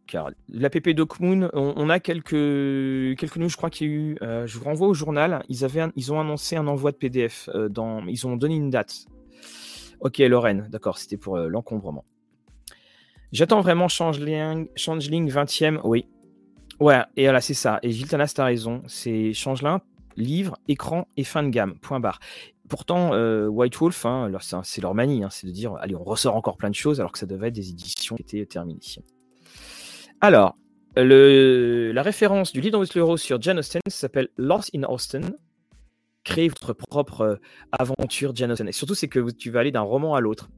l'APP Docmoon, on, on, a quelques, quelques news, je crois qu'il y a eu, euh, je vous renvoie au journal, ils, avaient ils ont annoncé un envoi de PDF, euh, dans, ils ont donné une date. Ok, Lorraine, d'accord, c'était pour euh, l'encombrement. J'attends vraiment Changeling, Changeling 20e, oui. Ouais, et voilà, c'est ça. Et Giltanas, t'as raison, c'est Changeling, livre, écran et fin de gamme, point barre. Pourtant, White Wolf, hein, c'est leur manie, hein, c'est de dire, allez, on ressort encore plein de choses, alors que ça devait être des éditions qui étaient terminées. Alors, la référence du livre d'Angus sur Jane Austen s'appelle Lost in Austen. Créez votre propre euh, aventure Jane Austen. Et surtout, c'est que tu vas aller d'un roman à l'autre.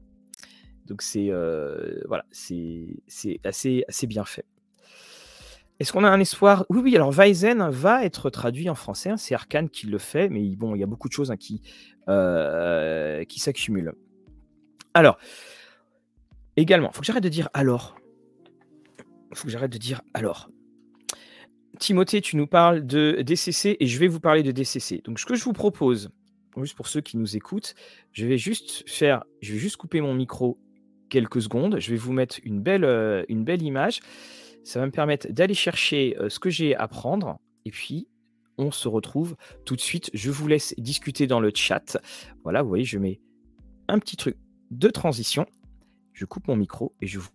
Donc c'est euh, voilà, c'est assez, assez bien fait. Est-ce qu'on a un espoir? Oui, oui. Alors Weizen va être traduit en français. Hein, c'est Arkane qui le fait, mais bon, il y a beaucoup de choses hein, qui euh, qui s'accumulent. Alors, également, faut que j'arrête de dire alors. Faut que j'arrête de dire alors. Timothée, tu nous parles de DCC et je vais vous parler de DCC. Donc, ce que je vous propose, juste pour ceux qui nous écoutent, je vais juste faire, je vais juste couper mon micro quelques secondes. Je vais vous mettre une belle, euh, une belle image. Ça va me permettre d'aller chercher euh, ce que j'ai à prendre. Et puis, on se retrouve tout de suite. Je vous laisse discuter dans le chat. Voilà, vous voyez, je mets un petit truc de transition. Je coupe mon micro et je vous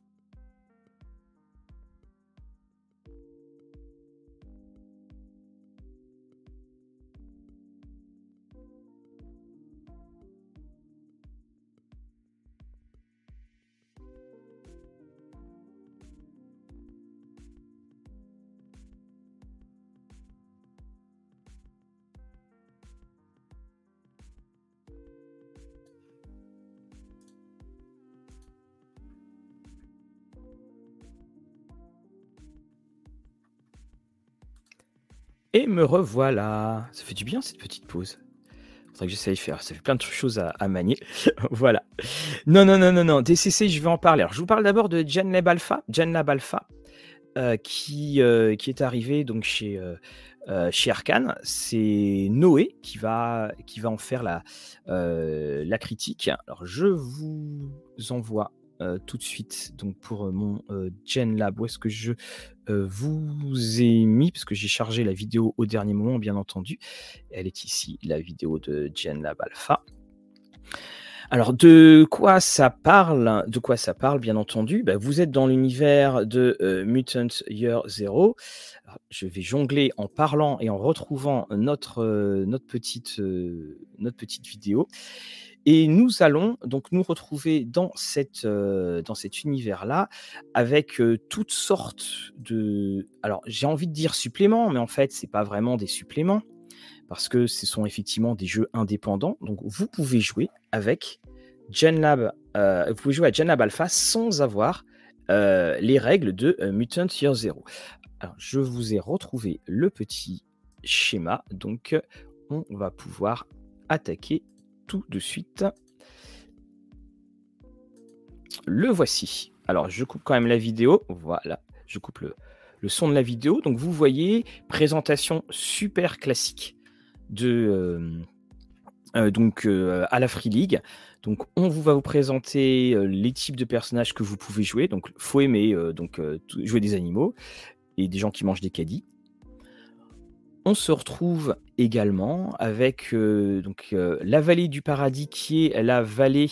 me revoilà. Ça fait du bien cette petite pause. Que j'essaye de faire. Ça fait plein de choses à, manier. voilà. Non, non, non, non, non. DCC, je vais en parler. Alors, je vous parle d'abord de GenLab Alpha. GenLab Alpha, euh, qui, euh, qui est arrivé donc chez, euh, chez Arkane. C'est Noé qui va, qui va en faire la, la critique. Alors, je vous envoie euh, tout de suite donc pour euh, mon euh, Gen Lab. Où est-ce que je vous ai mis Parce que j'ai chargé la vidéo au dernier moment, bien entendu. Elle est ici, la vidéo de Gen Lab Alpha. Alors, de quoi ça parle De quoi ça parle, bien entendu? Bah, Vous êtes dans l'univers de Mutant Year Zero. je vais jongler en parlant et en retrouvant notre, notre, petite, notre petite vidéo. Et nous allons donc nous retrouver dans, cette, euh, dans cet univers-là avec euh, toutes sortes de... Alors j'ai envie de dire suppléments, mais en fait c'est pas vraiment des suppléments parce que ce sont effectivement des jeux indépendants. Donc vous pouvez jouer avec GenLab, euh, vous pouvez jouer à GenLab Alpha sans avoir les règles de Mutant Year Zero. Je vous ai retrouvé le petit schéma. Donc, on va pouvoir attaquer tout de suite. Le voici. Alors, je coupe quand même la vidéo. Voilà, je coupe le, son de la vidéo. Donc, vous voyez, présentation super classique de, euh, euh, donc, euh, à la Free League. Donc, on vous va vous présenter les types de personnages que vous pouvez jouer. Donc, faut aimer donc jouer des animaux et des gens qui mangent des caddies. On se retrouve également avec donc, la vallée du paradis qui est la vallée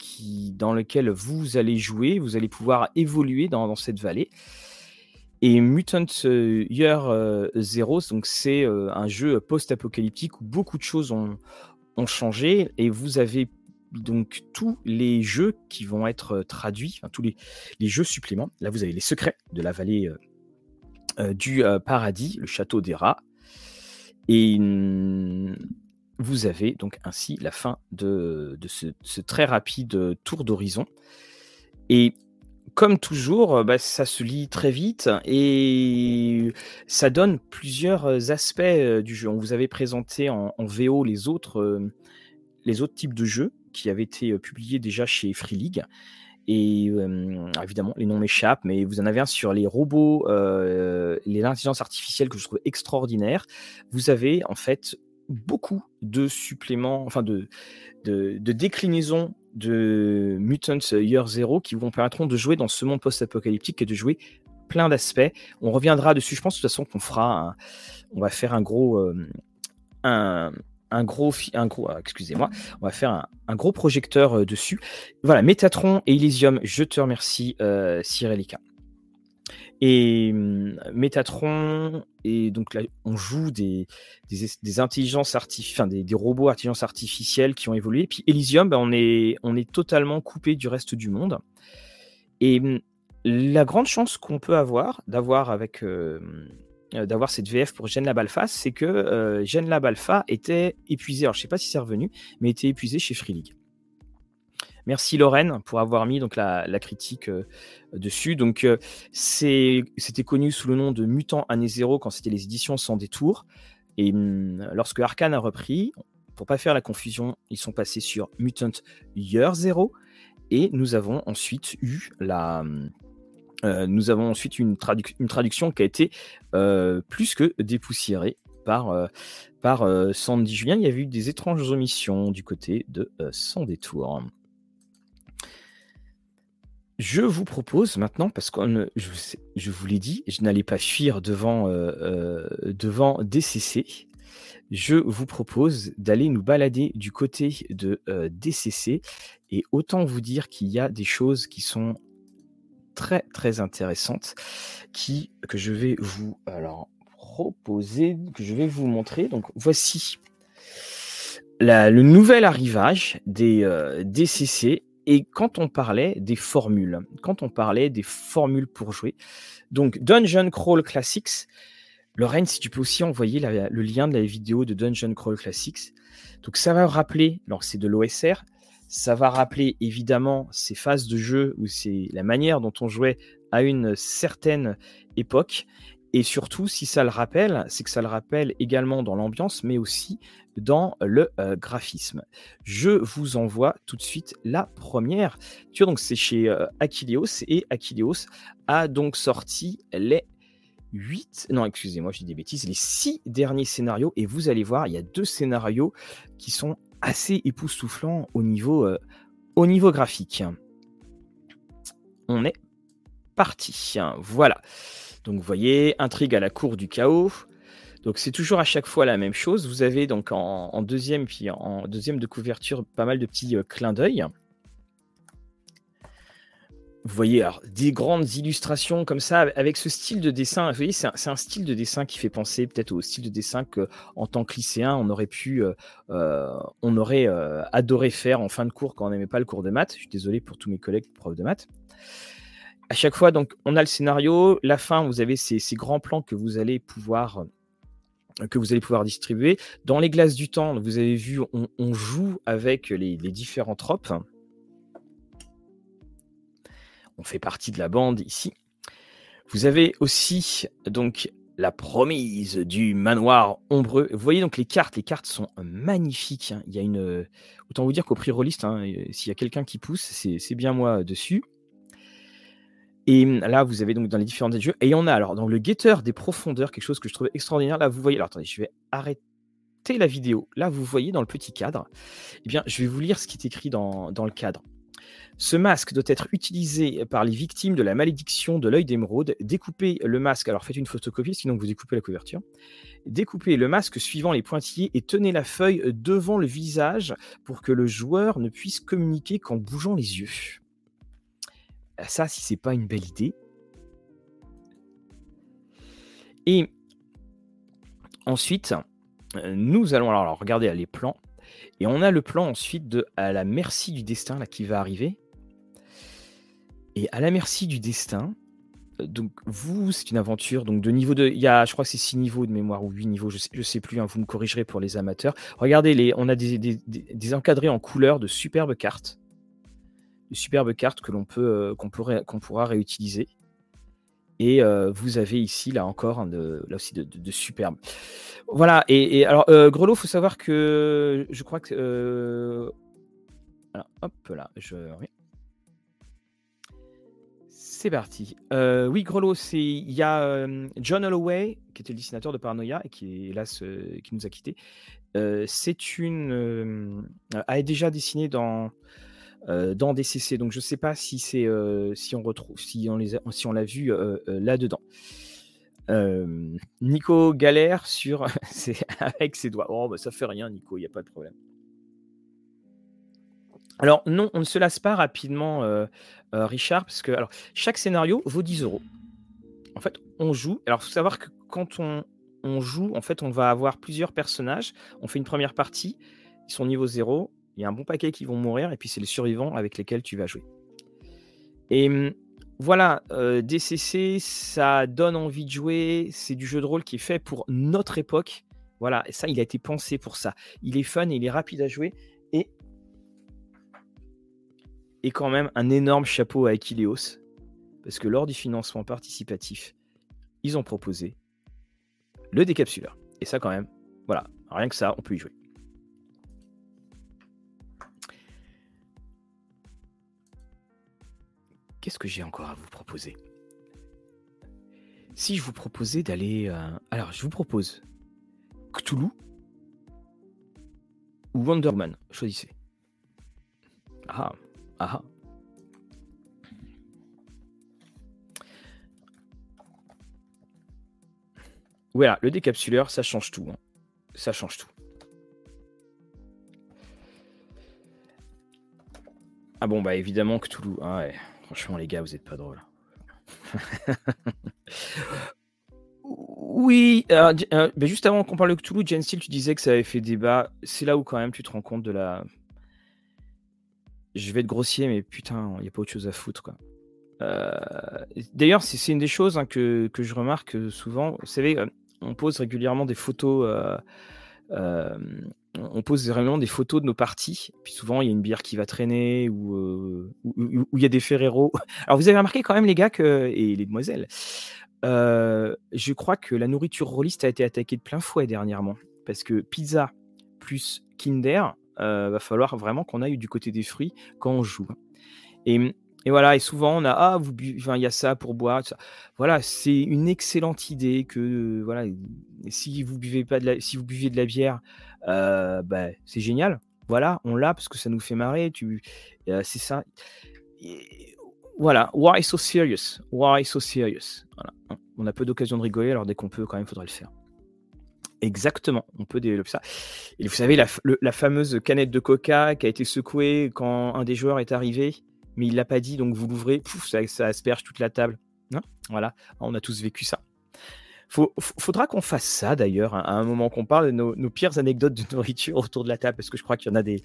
qui, dans laquelle vous allez jouer. Vous allez pouvoir évoluer dans, cette vallée. Et Mutant Year Zero, donc c'est un jeu post-apocalyptique où beaucoup de choses ont, ont, changé et vous avez donc tous les jeux qui vont être traduits, tous les, les, jeux suppléments. Là, vous avez les secrets de la vallée du paradis, le château des rats. Et mmh, vous avez donc ainsi la fin de, ce, très rapide tour d'horizon. Et comme toujours, bah, ça se lit très vite et ça donne plusieurs aspects du jeu. On vous avait présenté en, VO les autres, les autres types de jeux qui avaient été publiés déjà chez Free League. Et évidemment, les noms m'échappent, mais vous en avez un sur les robots, les intelligences artificielles que je trouve extraordinaire. Vous avez en fait beaucoup de suppléments, enfin de, de, déclinaisons de Mutants Year Zero qui vous permettront de jouer dans ce monde post-apocalyptique et de jouer plein d'aspects. On reviendra dessus, je pense de toute façon qu'on fera, on va faire un gros, un, un gros, ah, excusez-moi, on va faire un, gros projecteur euh, dessus. Voilà, Métatron et Elysium, je te remercie, euh. Et Métatron, et donc là, on joue des, des, intelligences artificielles, des, des, robots intelligence artificielle qui ont évolué. Puis Elysium, ben, on, est, on est totalement coupé du reste du monde. Et hum, la grande chance qu'on peut avoir d'avoir avec euh, d'avoir cette VF pour GenLab Alpha, c'est que euh, GenLab Alpha était épuisé. Alors, je ne sais pas si c'est revenu, mais était épuisé chez Free League. Merci Lorraine pour avoir mis donc la, critique euh, dessus. Donc c'était connu sous le nom de Mutant Année Zéro quand c'était les éditions sans détour. Et hum, lorsque Arkane a repris, pour pas faire la confusion, ils sont passés sur Mutant Year Zero. Et nous avons ensuite eu la, hum, euh, nous avons ensuite une, traduction qui a été euh, plus que dépoussiérée par, euh, par Sandy Julien. Il y avait eu des étranges omissions du côté de Sans détour. Je vous propose maintenant, parce que je, je, vous l'ai dit, je n'allais pas fuir devant, devant DCC. Je vous propose d'aller nous balader du côté de DCC. Et autant vous dire qu'il y a des choses qui sont très très intéressante qui que je vais vous alors proposer, que je vais vous montrer. Donc voici la, le nouvel arrivage des euh, DCC et quand on parlait des formules, quand on parlait des formules pour jouer, donc Dungeon Crawl Classics, Lorraine, si tu peux aussi envoyer le lien de la vidéo de Dungeon Crawl Classics. Donc ça va rappeler, alors c'est de l'OSR, ça va rappeler évidemment ces phases de jeu où c'est la manière dont on jouait à une certaine époque. Et surtout, si ça le rappelle, c'est que ça le rappelle également dans l'ambiance, mais aussi dans le euh, graphisme. Je vous envoie tout de suite la première. Tu vois, donc c'est chez euh, et Aquileos a donc sorti les 8, non, excusez-moi, dis des bêtises, les 6 derniers scénarios. Et vous allez voir, il y a deux scénarios qui sont assez époustouflant au niveau, euh, au niveau graphique. On est parti. Voilà. Donc vous voyez, intrigue à la cour du chaos. Donc c'est toujours à chaque fois la même chose. Vous avez donc en, deuxième puis en deuxième de couverture pas mal de petits euh, clins d'œil vous voyez des grandes illustrations comme ça avec ce style de dessin. Vous voyez, c'est un, style de dessin qui fait penser peut-être au style de dessin que, en tant que lycéen, on aurait pu, euh, euh, on aurait euh, adoré faire en fin de cours quand on n'aimait pas le cours de maths. Je suis désolé pour tous mes collègues profs de maths. À chaque fois, donc, on a le scénario. La fin, vous avez ces, grands plans que vous allez pouvoir que vous allez pouvoir distribuer. Dans les glaces du temps, vous avez vu, on, joue avec les différents tropes on fait partie de la bande ici. Vous avez aussi donc la promise du manoir ombreux. Vous voyez donc les cartes, les cartes sont magnifiques. hein. Il y a une, autant vous dire qu'au prix rolliste, hein, euh, s'il y a quelqu'un qui pousse, c'est bien moi dessus. Et là, vous avez donc dans les différents jeux, et il y en a alors dans le guetteur des profondeurs, quelque chose que je trouvais extraordinaire. Là, vous voyez, alors attendez, je vais arrêter la vidéo. Là, vous voyez dans le petit cadre, eh bien, je vais vous lire ce qui est écrit dans le cadre. Ce masque doit être utilisé par les victimes de la malédiction de l'œil d'émeraude. Découpez le masque, alors faites une photocopie, sinon vous découpez la couverture. Découpez le masque suivant les pointillés et tenez la feuille devant le visage pour que le joueur ne puisse communiquer qu'en bougeant les yeux. Ça, si c'est pas une belle idée. Et ensuite, euh, nous allons alors, les plans. Et on a le plan ensuite de à la merci du destin là, qui va arriver. Et à la merci du destin, euh, donc vous, c'est une aventure donc de niveau de. Il y a, je crois c'est 6 niveaux de mémoire ou 8 niveaux, je sais, sais plus, hein, vous me corrigerez pour les amateurs. Regardez, les, on a des, encadrés en couleur de superbes cartes. De superbes cartes que l'on peut, euh, qu'on pourra réutiliser. Et vous avez ici, là encore, là aussi de, superbes. Voilà, et, alors, euh, Grelot, faut savoir que je crois que. euh, alors, hop là, je. C'est parti. Oui, Grelot, il y a John Holloway, qui était le dessinateur de Paranoia et qui hélas qui nous a quittés. C'est une a déjà dessiné dans euh, dans DCC, donc je sais pas si c'est euh, si on retrouve si on les a- si on l'a vu euh, euh, là dedans. Nico galère sur avec ses doigts. Oh bah ça fait rien, Nico, il y a pas de problème. Alors non, on ne se lasse pas rapidement, Richard, parce que alors chaque scénario vaut 10 euros. En fait, on joue. Alors, faut savoir que quand on, on joue, en fait, on va avoir plusieurs personnages. On fait une première partie, ils sont niveau 0. Il y a un bon paquet qui vont mourir, et puis c'est les survivants avec lesquels tu vas jouer. Et hum, voilà, euh, DCC, ça donne envie de jouer. C'est du jeu de rôle qui est fait pour notre époque. Voilà, ça, il a été pensé pour ça. Il est fun, il est rapide à jouer, et et quand même un énorme chapeau à Equileos, parce que lors du financement participatif, ils ont proposé le décapsuleur. Et ça, quand même, voilà, rien que ça, on peut y jouer. Qu'est-ce que j'ai encore à vous proposer? Si je vous proposais d'aller... euh, Alors, je vous propose Cthulhu ou Wonder Woman, choisissez. Ah, ah. Voilà, le décapsuleur, ça change tout. hein. Ça change tout. Ah bon, bah évidemment que. Ah ouais, franchement, les gars, vous êtes pas drôles. oui, euh, euh, juste avant qu'on parle de Cthulhu, Jen Steele, tu disais que ça avait fait débat. C'est là où quand même tu te rends compte de la. Je vais être grossier, mais putain, il n'y a pas autre chose à foutre, quoi. Euh, D'ailleurs, c'est une des choses hein, que, que je remarque souvent. Vous savez, euh, on pose régulièrement des photos. On pose régulièrement des photos de nos parties. Puis souvent, il y a une bière qui va traîner ou euh, il y a des Ferrero. Alors, vous avez remarqué quand même, les gars, que, et les demoiselles, euh, je crois que la nourriture rôliste a été attaquée de plein fouet dernièrement. Parce que pizza plus Kinder, euh, va falloir vraiment qu'on aille du côté des fruits quand on joue. Et, et voilà, et souvent on a ah vous bu- enfin, il y a ça pour boire. ça. Voilà, c'est une excellente idée que euh, voilà, si vous buvez pas de la, si vous buvez de la bière, euh, bah, c'est génial. Voilà, on l'a parce que ça nous fait marrer. Tu, euh, c'est ça. Voilà, why so serious? Why so serious? Voilà. On a peu d'occasion de rigoler, alors dès qu'on peut, quand même, faudrait le faire. Exactement, on peut développer ça. Et vous savez, la, la fameuse canette de coca qui a été secouée quand un des joueurs est arrivé, mais il l'a pas dit, donc vous l'ouvrez, pouf, ça, asperge toute la table. Hein voilà, on a tous vécu ça. Faut, faudra qu'on fasse ça d'ailleurs, hein, à un moment qu'on parle de nos, pires anecdotes de nourriture autour de la table, parce que je crois qu'il y en a des,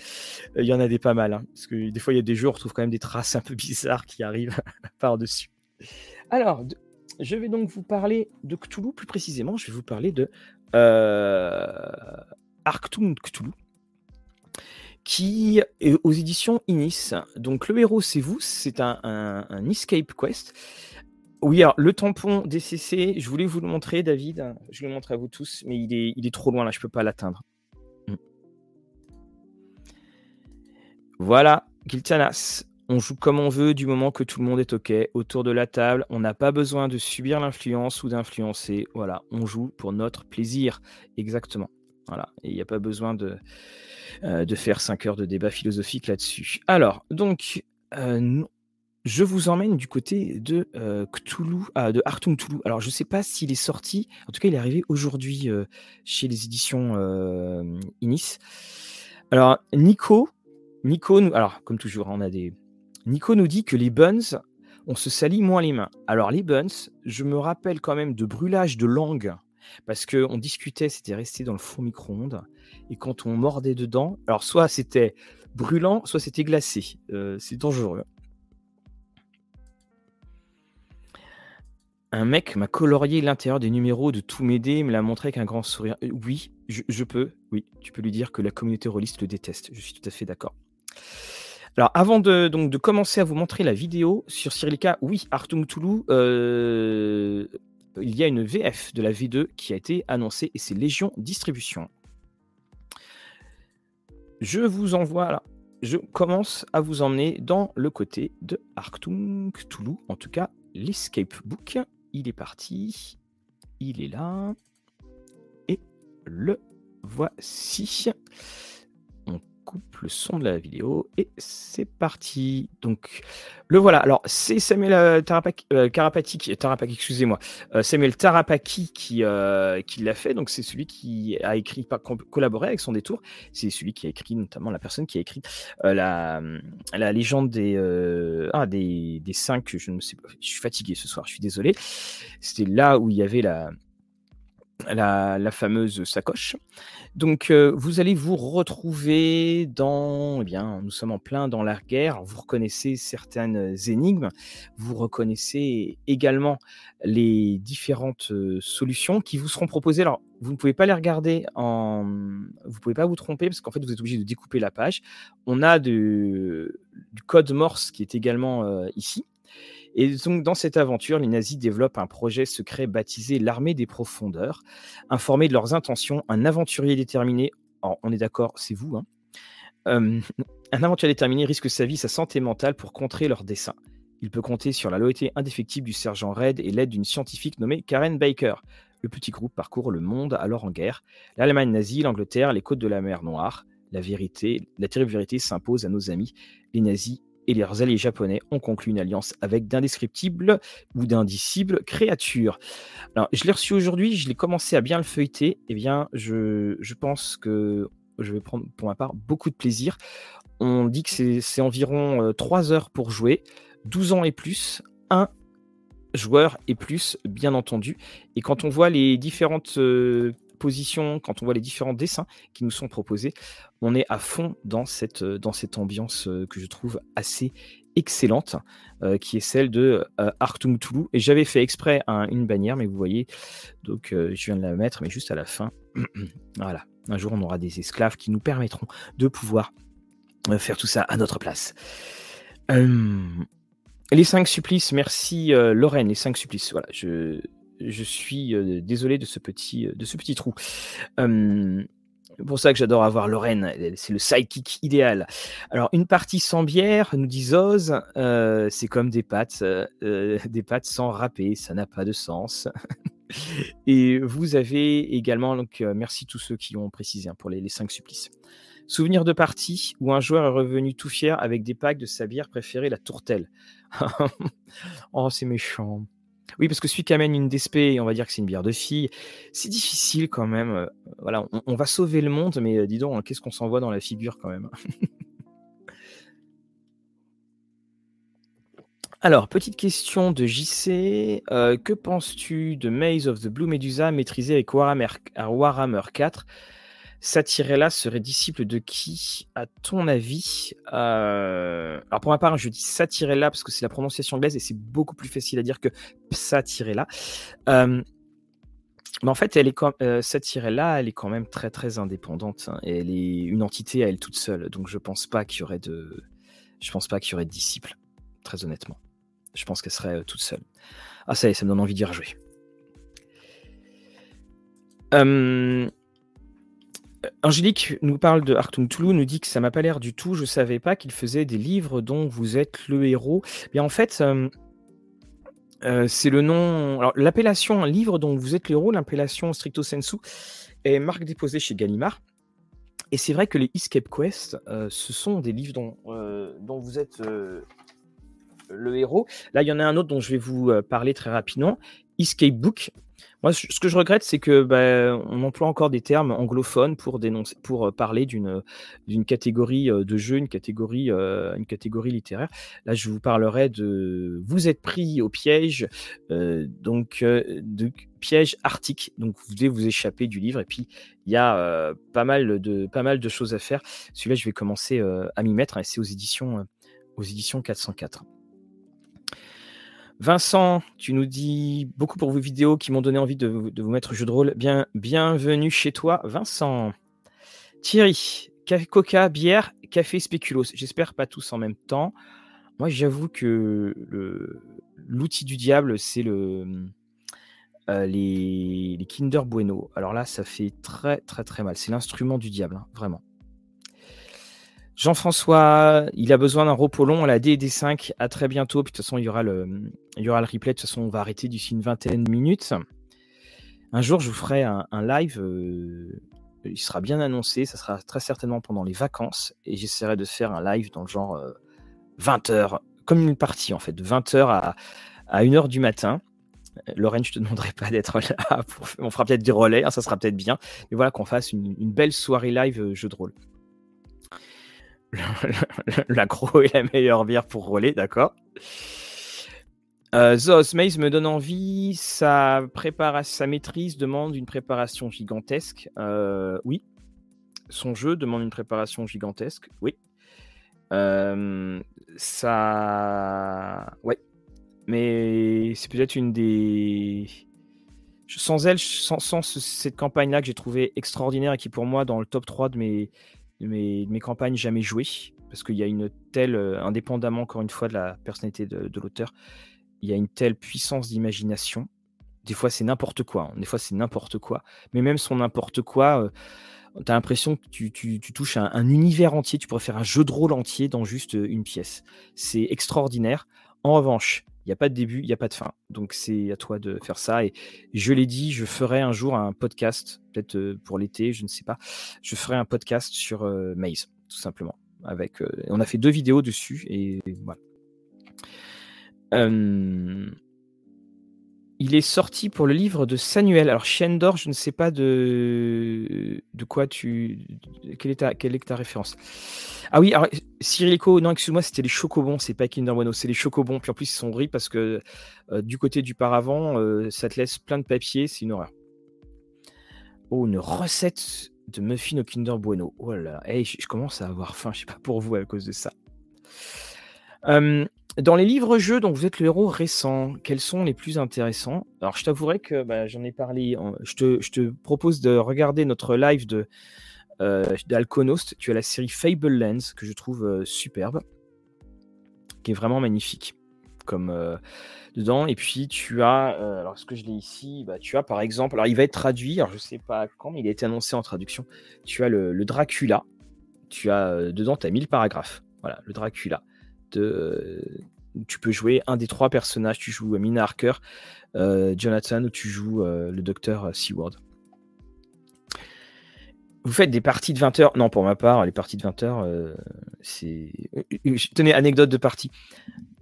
il y en a des pas mal. hein, parce que des fois, il y a des jeux, on retrouve quand même des traces un peu bizarres qui arrivent par-dessus. Alors, je vais donc vous parler de Cthulhu, plus précisément, je vais vous parler de euh, Arctum Cthulhu, qui est aux éditions Inis. Donc, le héros, c'est vous, c'est un, un- escape quest. Oui, alors le tampon DCC, je voulais vous le montrer, David. Je le montre à vous tous, mais il est, il est trop loin là, je peux pas l'atteindre. Mm. Voilà, Giltanas. On joue comme on veut du moment que tout le monde est OK autour de la table. On n'a pas besoin de subir l'influence ou d'influencer. Voilà, on joue pour notre plaisir. Exactement. Et il n'y a pas besoin de, euh, de faire 5 heures de débat philosophique là-dessus. Alors, donc, euh, je vous emmène du côté de euh, Cthulhu, ah, de Artung Cthulhu. Alors, je ne sais pas s'il est sorti. En tout cas, il est arrivé aujourd'hui chez les éditions Inis. Alors, Nico, Nico, alors comme toujours, on a des, Nico nous dit que les buns, on se salit moins les mains. Alors les buns, je me rappelle quand même de brûlage de langue parce qu'on discutait, c'était resté dans le fond micro-ondes et quand on mordait dedans, alors soit c'était brûlant, soit c'était glacé. Euh, c'est dangereux. Un mec m'a colorié l'intérieur des numéros de tous mes dés, me l'a montré avec un grand sourire. Euh, oui, je, peux. Oui, tu peux lui dire que la communauté rôliste le déteste. Je suis tout à fait d'accord. Alors, avant de, donc, de commencer à vous montrer la vidéo sur Cyrillica, oui, Artung Toulouse, euh, il y a une VF de la V2 qui a été annoncée et c'est Légion Distribution. Je vous envoie là. Je commence à vous emmener dans le côté de Artung Toulouse, en tout cas l'escape book. Il est parti. Il est là. Et le voici le son de la vidéo et c'est parti. Donc le voilà. Alors c'est Samuel euh, Tarapaki, euh, excusez-moi, euh, Samuel Tarapaki qui, l'a fait. Donc c'est celui qui a écrit, collaboré avec son détour. C'est celui qui a écrit notamment la personne qui a écrit la, la légende des, ah, des, des cinq. Je ne sais pas. Je suis fatigué ce soir. Je suis désolé. C'était là où il y avait la la, fameuse sacoche. Donc, euh, vous allez vous retrouver dans, eh bien, nous sommes en plein dans la guerre. Vous reconnaissez certaines énigmes. Vous reconnaissez également les différentes euh, solutions qui vous seront proposées. Alors, vous ne pouvez pas les regarder en, vous pouvez pas vous tromper parce qu'en fait, vous êtes obligé de découper la page. On a du code Morse qui est également euh, ici. Et donc, dans cette aventure, les nazis développent un projet secret baptisé l'armée des profondeurs. Informé de leurs intentions, un aventurier déterminé, on est d'accord, c'est vous, hein, euh, un aventurier déterminé risque sa vie, sa santé mentale pour contrer leurs desseins. Il peut compter sur la loyauté indéfectible du sergent Red et l'aide d'une scientifique nommée Karen Baker. Le petit groupe parcourt le monde alors en guerre. L'Allemagne nazie, l'Angleterre, les côtes de la mer Noire. La vérité, la terrible vérité s'impose à nos amis. Les nazis et leurs alliés japonais ont conclu une alliance avec d'indescriptibles ou d'indicibles créatures. Alors, je l'ai reçu aujourd'hui, je l'ai commencé à bien le feuilleter. Eh bien, je, je, pense que je vais prendre pour ma part beaucoup de plaisir. On dit que c'est environ 3 euh, heures pour jouer, 12 ans et plus, 1 joueur et plus, bien entendu. Et quand on voit les différentes euh, quand on voit les différents dessins qui nous sont proposés, on est à fond dans cette, euh, dans cette ambiance euh, que je trouve assez excellente, euh, qui est celle de Artung Toulouse. Et j'avais fait exprès une bannière, mais vous voyez, donc je viens de la mettre, mais juste à la fin. voilà, un jour on aura des esclaves qui nous permettront de pouvoir faire tout ça à notre place. les cinq supplices, merci Lorraine, les cinq supplices. Voilà, je, je suis désolé de ce petit, de ce petit trou. C'est pour ça que j'adore avoir Lorraine, c'est le sidekick idéal. Alors, une partie sans bière, nous dit Zoz, c'est comme des pâtes, des pâtes sans râper, ça n'a pas de sens. Et vous avez également, donc merci tous ceux qui ont précisé hein, pour les, les cinq supplices. Souvenir de partie où un joueur est revenu tout fier avec des packs de sa bière préférée, la tourtelle. oh, c'est méchant. Oui, parce que celui qui amène une DSP, on va dire que c'est une bière de fille, c'est difficile quand même. Euh, voilà, on, va sauver le monde, mais euh, dis donc, hein, qu'est-ce qu'on s'envoie dans la figure quand même? Alors, petite question de JC. Euh, que penses-tu de Maze of the Blue Medusa maîtrisé avec Warhammer, Warhammer 4 Satirella serait disciple de qui, à ton avis? Euh, Alors pour ma part, je dis Satirella parce que c'est la prononciation anglaise et c'est beaucoup plus facile à dire que Satirella. Euh, mais en fait, elle est quand, euh, Satirella, elle est quand même très très indépendante. Hein, elle est une entité à elle toute seule. Donc je pense pas qu'il y aurait de, je pense pas qu'il y aurait de disciples, très honnêtement. Je pense qu'elle serait toute seule. Ah ça y est, ça me donne envie d'y rejouer. Angélique nous parle de Artung Toulou, nous dit que ça m'a pas l'air du tout, je savais pas qu'il faisait des livres dont vous êtes le héros. Bien en fait, c'est le nom. L'appellation livre dont vous êtes le héros, l'appellation stricto sensu, est marque déposée chez Gallimard. Et c'est vrai que les Escape Quest, ce sont des livres dont, dont vous êtes le héros. Là, il y en a un autre dont je vais vous parler très rapidement. Escape Book, moi, ce que je regrette, c'est que bah, on emploie encore des termes anglophones pour dénoncer, pour euh, parler d'une d'une catégorie euh, de jeu, une catégorie euh, une catégorie littéraire. Là, je vous parlerai de vous êtes pris au piège, donc de piège arctique. Donc, vous devez vous échapper du livre. Et puis, il y a pas mal de pas mal de choses à faire. Celui-là, je vais commencer à m'y mettre. C'est aux éditions aux éditions 404. Vincent, tu nous dis beaucoup pour vos vidéos qui m'ont donné envie de, vous mettre jeu de rôle. Bien, bienvenue chez toi, Vincent. Thierry, coca, bière, café, spéculos. J'espère pas tous en même temps. Moi, j'avoue que l'outil du diable, c'est euh, les, Kinder Bueno. Alors là, ça fait très, très, très mal. C'est l'instrument du diable, hein, vraiment. Jean-François, il a besoin d'un repos long à la D&D5. À très bientôt. Puis de toute façon, il y aura le, il y aura replay. De toute façon, on va arrêter d'ici une vingtaine de minutes. Un jour, je vous ferai un, live. Euh, il sera bien annoncé. Ça sera très certainement pendant les vacances. Et j'essaierai de faire un live dans le genre 20h. Euh, comme une partie, en fait. De 20h à, à 1h du matin. Lorraine, je te demanderai pas d'être là. On fera peut-être du relais. Hein, ça sera peut-être bien. Mais voilà, qu'on fasse une, une belle soirée live euh, jeu de rôle. la Croix est la meilleure bière pour rouler, d'accord. Euh, me donne envie. Sa, préparation, sa maîtrise demande une préparation gigantesque. Euh, oui. Son jeu demande une préparation gigantesque. Oui. Euh, ça. Ouais. Mais c'est peut-être une des. Sans elle, sans, sans cette campagne-là que j'ai trouvé extraordinaire et qui, pour moi, dans le top 3 de mes, mes, campagnes jamais jouées, parce qu'il y a une telle, euh, indépendamment encore une fois de la personnalité de, l'auteur, il y a une telle puissance d'imagination. Des fois, c'est n'importe quoi. Hein. Des fois, c'est n'importe quoi. Mais même son n'importe quoi, euh, tu as l'impression que tu, touches un, un, univers entier. Tu pourrais faire un jeu de rôle entier dans juste euh, une pièce. C'est extraordinaire. En revanche, il n'y a pas de début, il n'y a pas de fin. Donc c'est à toi de faire ça. Et je l'ai dit, je ferai un jour un podcast, peut-être euh, pour l'été, je ne sais pas. Je ferai un podcast sur euh, Maze, tout simplement. Avec, euh, on a fait deux vidéos dessus et voilà. Il est sorti pour le livre de Samuel. Alors, Chienne d'or, je ne sais pas de, quoi tu. Quelle est, ta... Référence Ah oui, alors, Cyrillico, non, excuse-moi, c'était les chocobons, c'est pas Kinder Bueno, c'est les chocobons. Puis en plus, ils sont gris parce que euh, du côté du paravent, euh, ça te laisse plein de papier, c'est une horreur. Oh, une recette de muffins au Kinder Bueno. Oh là hey, je, commence à avoir faim, je sais pas pour vous à cause de ça. Euh, dans les livres-jeux dont vous êtes le héros récent, quels sont les plus intéressants? Alors, je t'avouerai que bah, j'en ai parlé. Je te, propose de regarder notre live de euh, d'Alconost. Tu as la série Fable Lands que je trouve euh, superbe, qui est vraiment magnifique. Comme euh, dedans. Et puis tu as, alors est-ce que je l'ai ici bah, Tu as par exemple, alors il va être traduit, alors je sais pas quand, mais il a été annoncé en traduction. Tu as le, le Dracula. Tu as dedans, tu as 1000 paragraphes. Voilà, le Dracula. Euh, tu peux jouer un des trois personnages. Tu joues Mina Harker, euh, Jonathan, ou tu joues euh, le docteur Seward. Vous faites des parties de 20 heures Non, pour ma part, les parties de 20 heures, c'est. Tenez, anecdote de partie.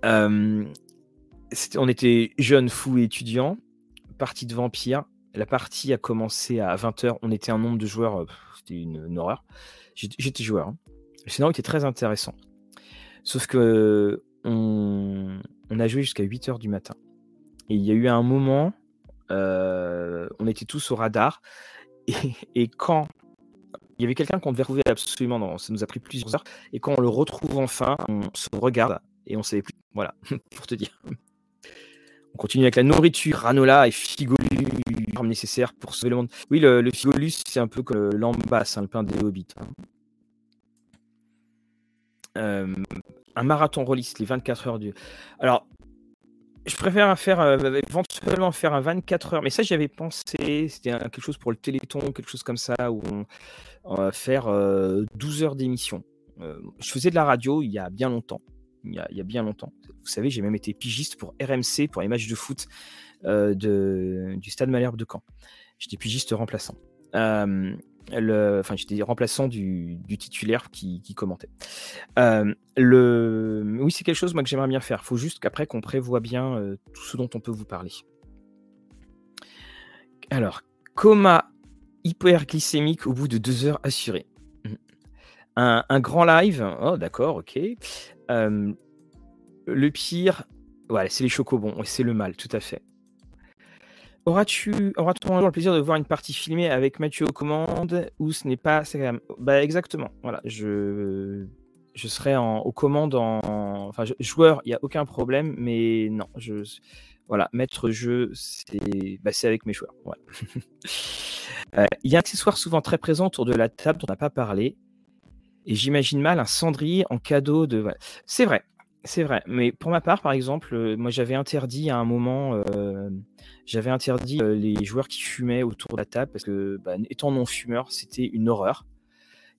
on était jeunes, fous et étudiants. Partie de vampire. La partie a commencé à 20 heures. On était un nombre de joueurs. C'était une, horreur. J'étais joueur. Hein. Le scénario était très intéressant. Sauf que on, a joué jusqu'à 8 heures du matin. Et il y a eu un moment, euh, on était tous au radar. Et, quand il y avait quelqu'un qu'on devait retrouver absolument, ça nous a pris plusieurs heures. Et quand on le retrouve enfin, on se regarde et on savait plus. Voilà, pour te dire. On continue avec la nourriture, granola et figolus nécessaires pour sauver le monde. Oui, le, figolus, c'est un peu comme l'ambasse, hein, le pain des hobbits. Hein. Euh, un marathon rôliste, les 24 heures du. Alors, Je préfère faire, heu, éventuellement faire un 24 heures, mais ça j'y avais pensé, c'était quelque chose pour le téléthon, quelque chose comme ça où on va faire, heu, 12 heures d'émission. Heu, je faisais de la radio il y a bien longtemps, il y a bien longtemps. Vous savez, j'ai même été pigiste pour RMC, pour les matchs de foot, de du Stade Malherbe de Caen. J'étais pigiste remplaçant. Le enfin, j'étais remplaçant du titulaire qui commentait. Hem, le oui, c'est quelque chose, moi, que j'aimerais bien faire. Faut juste qu'après qu'on prévoit bien, heu, tout ce dont on peut vous parler. Alors, coma hyperglycémique au bout de 2 heures assuré. Mmh. Un grand live, oh d'accord, OK. Hem, le pire, ouais, c'est les chocobons, c'est le mal, tout à fait. Auras-tu auras-t-on un jour le plaisir de voir une partie filmée avec Mathieu aux commandes ou ce n'est pas c'est bah, exactement, voilà, je je serai aux commandes en enfin, joueur, il y a aucun problème, mais non, je voilà, maître jeu, c'est bah, c'est avec mes joueurs, voilà. Heu, il y a un accessoire souvent très présent autour de la table dont on n'a pas parlé et j'imagine mal un cendrier en cadeau de. C'est vrai, c'est vrai, mais pour ma part, par exemple, heu, moi j'avais interdit à un moment, heu, j'avais interdit, heu, les joueurs qui fumaient autour de la table parce que, bah, étant non fumeur, c'était une horreur.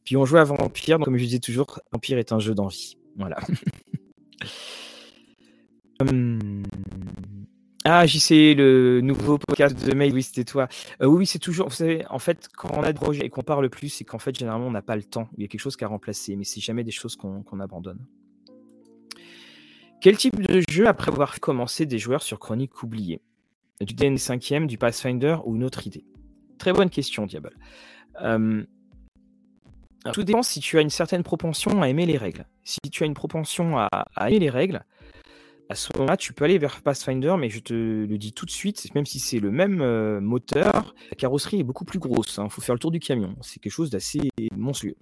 Puis on jouait à Vampire, donc comme je disais toujours, Vampire est un jeu d'envie. Voilà. Hem, ah JC, le nouveau podcast de Mail, oui, c'était toi. Heu, oui, c'est toujours vous savez, en fait, quand on a des projets et qu'on parle plus, c'est qu'en fait, généralement, on n'a pas le temps. Il y a quelque chose qui a remplacé, mais c'est jamais des choses qu'on abandonne. Quel type de jeu, après avoir commencé des joueurs sur Chronique oubliée? Du DnD 5e, du Pathfinder ou une autre idée? Très bonne question, Diable. Hem, tout dépend si tu as une certaine propension à aimer les règles. Si tu as une propension à aimer les règles, à ce moment-là, tu peux aller vers Pathfinder, mais je te le dis tout de suite, même si c'est le même, heu, moteur, la carrosserie est beaucoup plus grosse, hein. Il faut faire le tour du camion. C'est quelque chose d'assez monstrueux.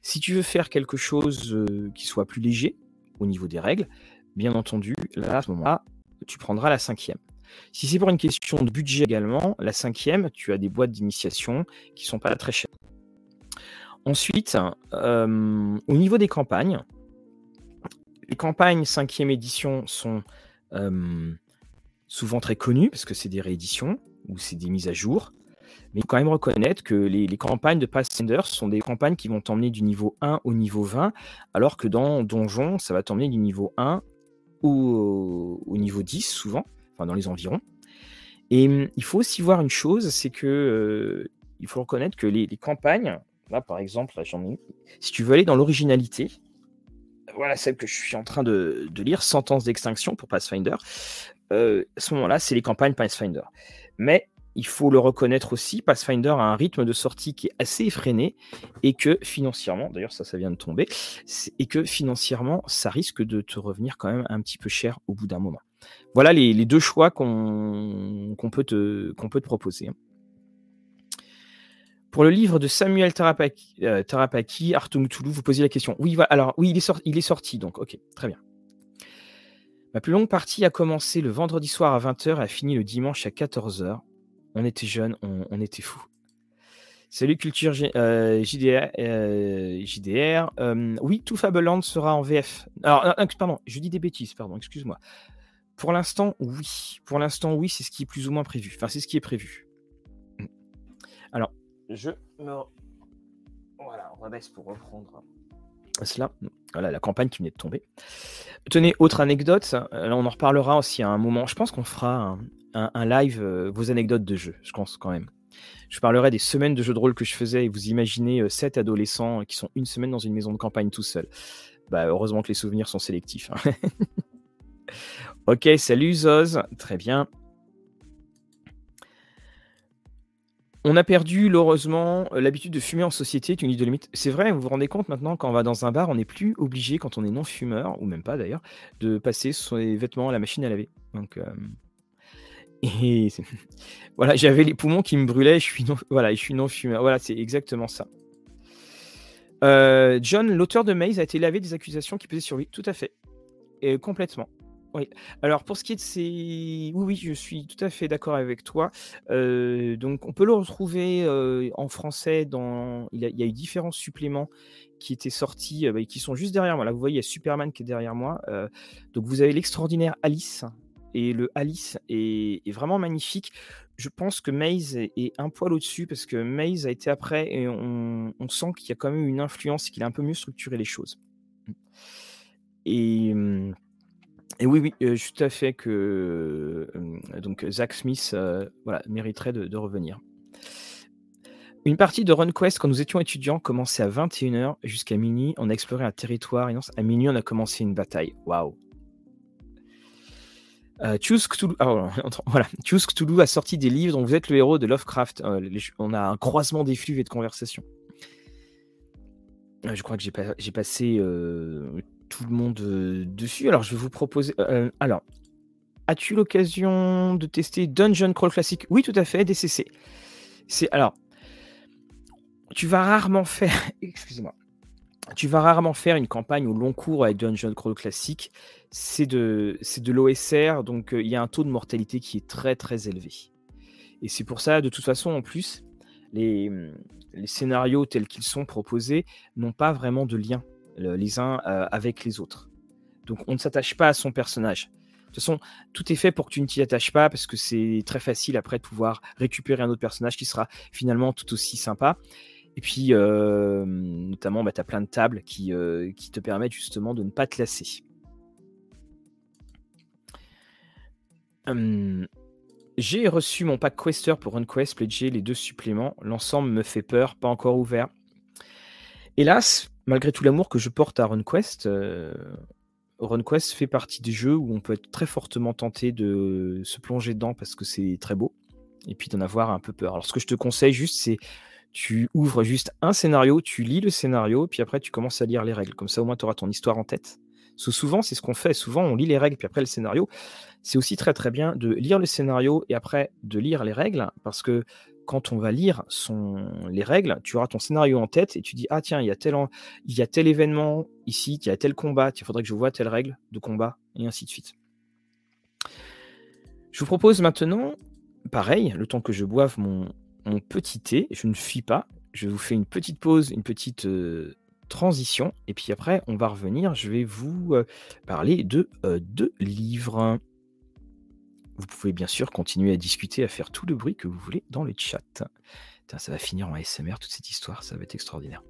Si tu veux faire quelque chose, heu, qui soit plus léger, au niveau des règles, bien entendu, là, à ce moment-là, tu prendras la 5e. Si c'est pour une question de budget également, la 5e, tu as des boîtes d'initiation qui sont pas très chères. Ensuite, hem, au niveau des campagnes les campagnes 5e édition sont, hem, souvent très connues parce que c'est des rééditions ou c'est des mises à jour. Mais il faut quand même reconnaître que les les campagnes de Pathfinder sont des campagnes qui vont t'emmener du niveau 1 au niveau 20, alors que dans Donjon, ça va t'emmener du niveau 1 au au niveau 10 souvent, enfin dans les environs. Et mmh, il faut aussi voir une chose, c'est que, heu, il faut reconnaître que les campagnes, là par exemple, si tu veux aller dans l'originalité, voilà celle que je suis en train de de lire, Sentence d'extinction pour Pathfinder, heu, à ce moment-là, c'est les campagnes Pathfinder. Mais il faut le reconnaître aussi, Pathfinder a un rythme de sortie qui est assez effréné et que financièrement, d'ailleurs ça, ça vient de tomber, et que financièrement, ça risque de te revenir quand même un petit peu cher au bout d'un moment. Voilà les 2 choix qu'on peut te proposer, hein. Pour le livre de Samuel Tarapaki, Artung Toulouse, vous posiez la question. Oui, voilà, alors oui, il est sorti il est sorti donc OK, très bien. Ma plus longue partie a commencé le vendredi soir à 20:00 et a fini le dimanche à 14:00. On était jeunes, on on était fous. Salut Culture G heu, JDR, heu, JDR, hem, oui, tout Fableland sera en VF. Alors, pardon, je dis des bêtises, pardon, excuse-moi. Pour l'instant, oui. Pour l'instant, oui, c'est ce qui est plus ou moins prévu. Enfin, c'est ce qui est prévu. Alors, je me voilà, on rebaisse pour reprendre cela. Voilà, la campagne qui venait de tomber. Tenez, autre anecdote, là on en reparlera aussi à un moment. Je pense qu'on fera un un live, heu, vos anecdotes de jeux, je pense quand même. Je parlerai des semaines de jeux de rôle que je faisais et vous imaginez, heu, 7 adolescents qui sont une semaine dans une maison de campagne tout seuls. Bah, heureusement que les souvenirs sont sélectifs, hein. OK, salut Zoz, très bien. On a perdu heureusement l'habitude de fumer en société, limite. C'est vrai, vous vous rendez compte maintenant quand on va dans un bar, on n'est plus obligé quand on est non fumeur, ou même pas d'ailleurs, de passer ses vêtements à la machine à laver. Donc, et voilà, j'avais les poumons qui me brûlaient, je suis non voilà, je suis non fumeur. Voilà, c'est exactement ça. Heu, John, l'auteur de Maze a été lavé des accusations qui pesaient sur lui. Tout à fait et complètement. Oui. Alors pour ce qui est de ces oui, oui, je suis tout à fait d'accord avec toi. Heu, donc on peut le retrouver, heu, en français dans il y a eu différents suppléments qui étaient sortis, bah, qui sont juste derrière moi. Là, vous voyez, il y a Superman qui est derrière moi. Donc vous avez l'extraordinaire Alice, et le Alice est, vraiment magnifique. Je pense que Maze est, un poil au-dessus parce que Maze a été après et on, sent qu'il y a quand même une influence et qu'il a un peu mieux structuré les choses. Et, et oui, oui, suis tout à fait que donc Zach Smith voilà, mériterait de, revenir. Une partie de RunQuest, quand nous étions étudiants, commençait à 21h jusqu'à minuit. On a exploré un territoire et à minuit, on a commencé une bataille. Waouh! Euh, Choose ah, Cthulhu a sorti des livres dont vous êtes le héros de Lovecraft. Euh, on a un croisement des flux et de conversations. Euh, je crois que j'ai, passé tout le monde dessus. Alors, je vais vous proposer. alors, as-tu l'occasion de tester Dungeon Crawl Classic? Oui, tout à fait, DCC. C'est alors, tu vas rarement faire. Excusez-moi. Tu vas rarement faire une campagne au long cours avec Dungeon Crawl Classic c'est de, l'OSR, donc il y a un taux de mortalité qui est très très élevé. Et c'est pour ça, de toute façon, en plus, les, les scénarios tels qu'ils sont proposés n'ont pas vraiment de lien les uns avec les autres. Donc on ne s'attache pas à son personnage. De toute façon, tout est fait pour que tu ne t'y attaches pas parce que c'est très facile après de pouvoir récupérer un autre personnage qui sera finalement tout aussi sympa. Et puis, notamment, bah, tu as plein de tables qui, qui te permettent justement de ne pas te lasser. j'ai reçu mon pack Quester pour RunQuest, pledger les deux suppléments. L'ensemble me fait peur, pas encore ouvert. Hélas, malgré tout l'amour que je porte à RunQuest, euh, RunQuest fait partie des jeux où on peut être très fortement tenté de se plonger dedans parce que c'est très beau et puis d'en avoir un peu peur. Alors ce que je te conseille juste, c'est tu ouvres juste un scénario, tu lis le scénario, puis après tu commences à lire les règles. Comme ça au moins tu auras ton histoire en tête souvent, c'est ce qu'on fait. Souvent, on lit les règles, puis après le scénario. C'est aussi très très bien de lire le scénario et après de lire les règles, parce que quand on va lire les règles, tu auras ton scénario en tête et tu dis ah tiens il y a tel y a tel événement ici, il y a tel combat, il faudrait que je vois telle règle de combat et ainsi de suite. Je vous propose maintenant, pareil, le temps que je boive mon, petit thé, je ne fuis pas, je vous fais une petite pause, une petite euh, transition. Et puis après, on va revenir. Je vais vous euh, parler de deux livres. Vous pouvez bien sûr continuer à discuter, à faire tout le bruit que vous voulez dans le chat. ça va finir en ASMR toute cette histoire, ça va être extraordinaire.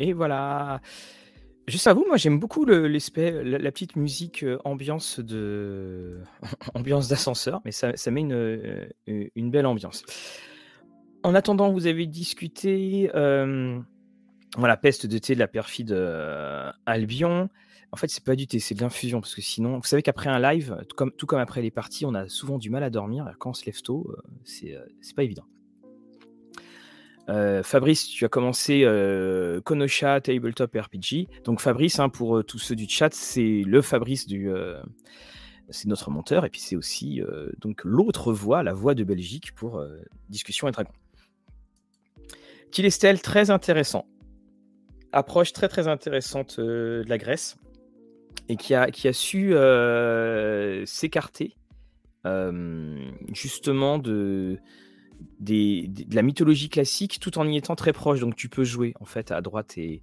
Et voilà. Juste à vous, moi j'aime beaucoup l'aspect, la, petite musique ambiance de ambiance d'ascenseur, mais ça, met une, une belle ambiance. En attendant, vous avez discuté voilà, peste de thé de la perfide Albion. En fait, c'est pas du thé, c'est de l'infusion, parce que sinon, vous savez qu'après un live, tout comme, tout comme après les parties, on a souvent du mal à dormir. Quand on se lève tôt, c'est pas évident. Euh, Fabrice, tu as commencé euh, Konosha Tabletop RPG. Donc Fabrice, hein, pour euh, tous ceux du chat, c'est le Fabrice du, c'est notre monteur et puis c'est aussi donc l'autre voix, la voix de Belgique pour discussion et dragon. Kilestel, très intéressant. Approche très très intéressante de la Grèce et qui a su s'écarter justement de de la mythologie classique tout en y étant très proche. Donc tu peux jouer en fait à droite et,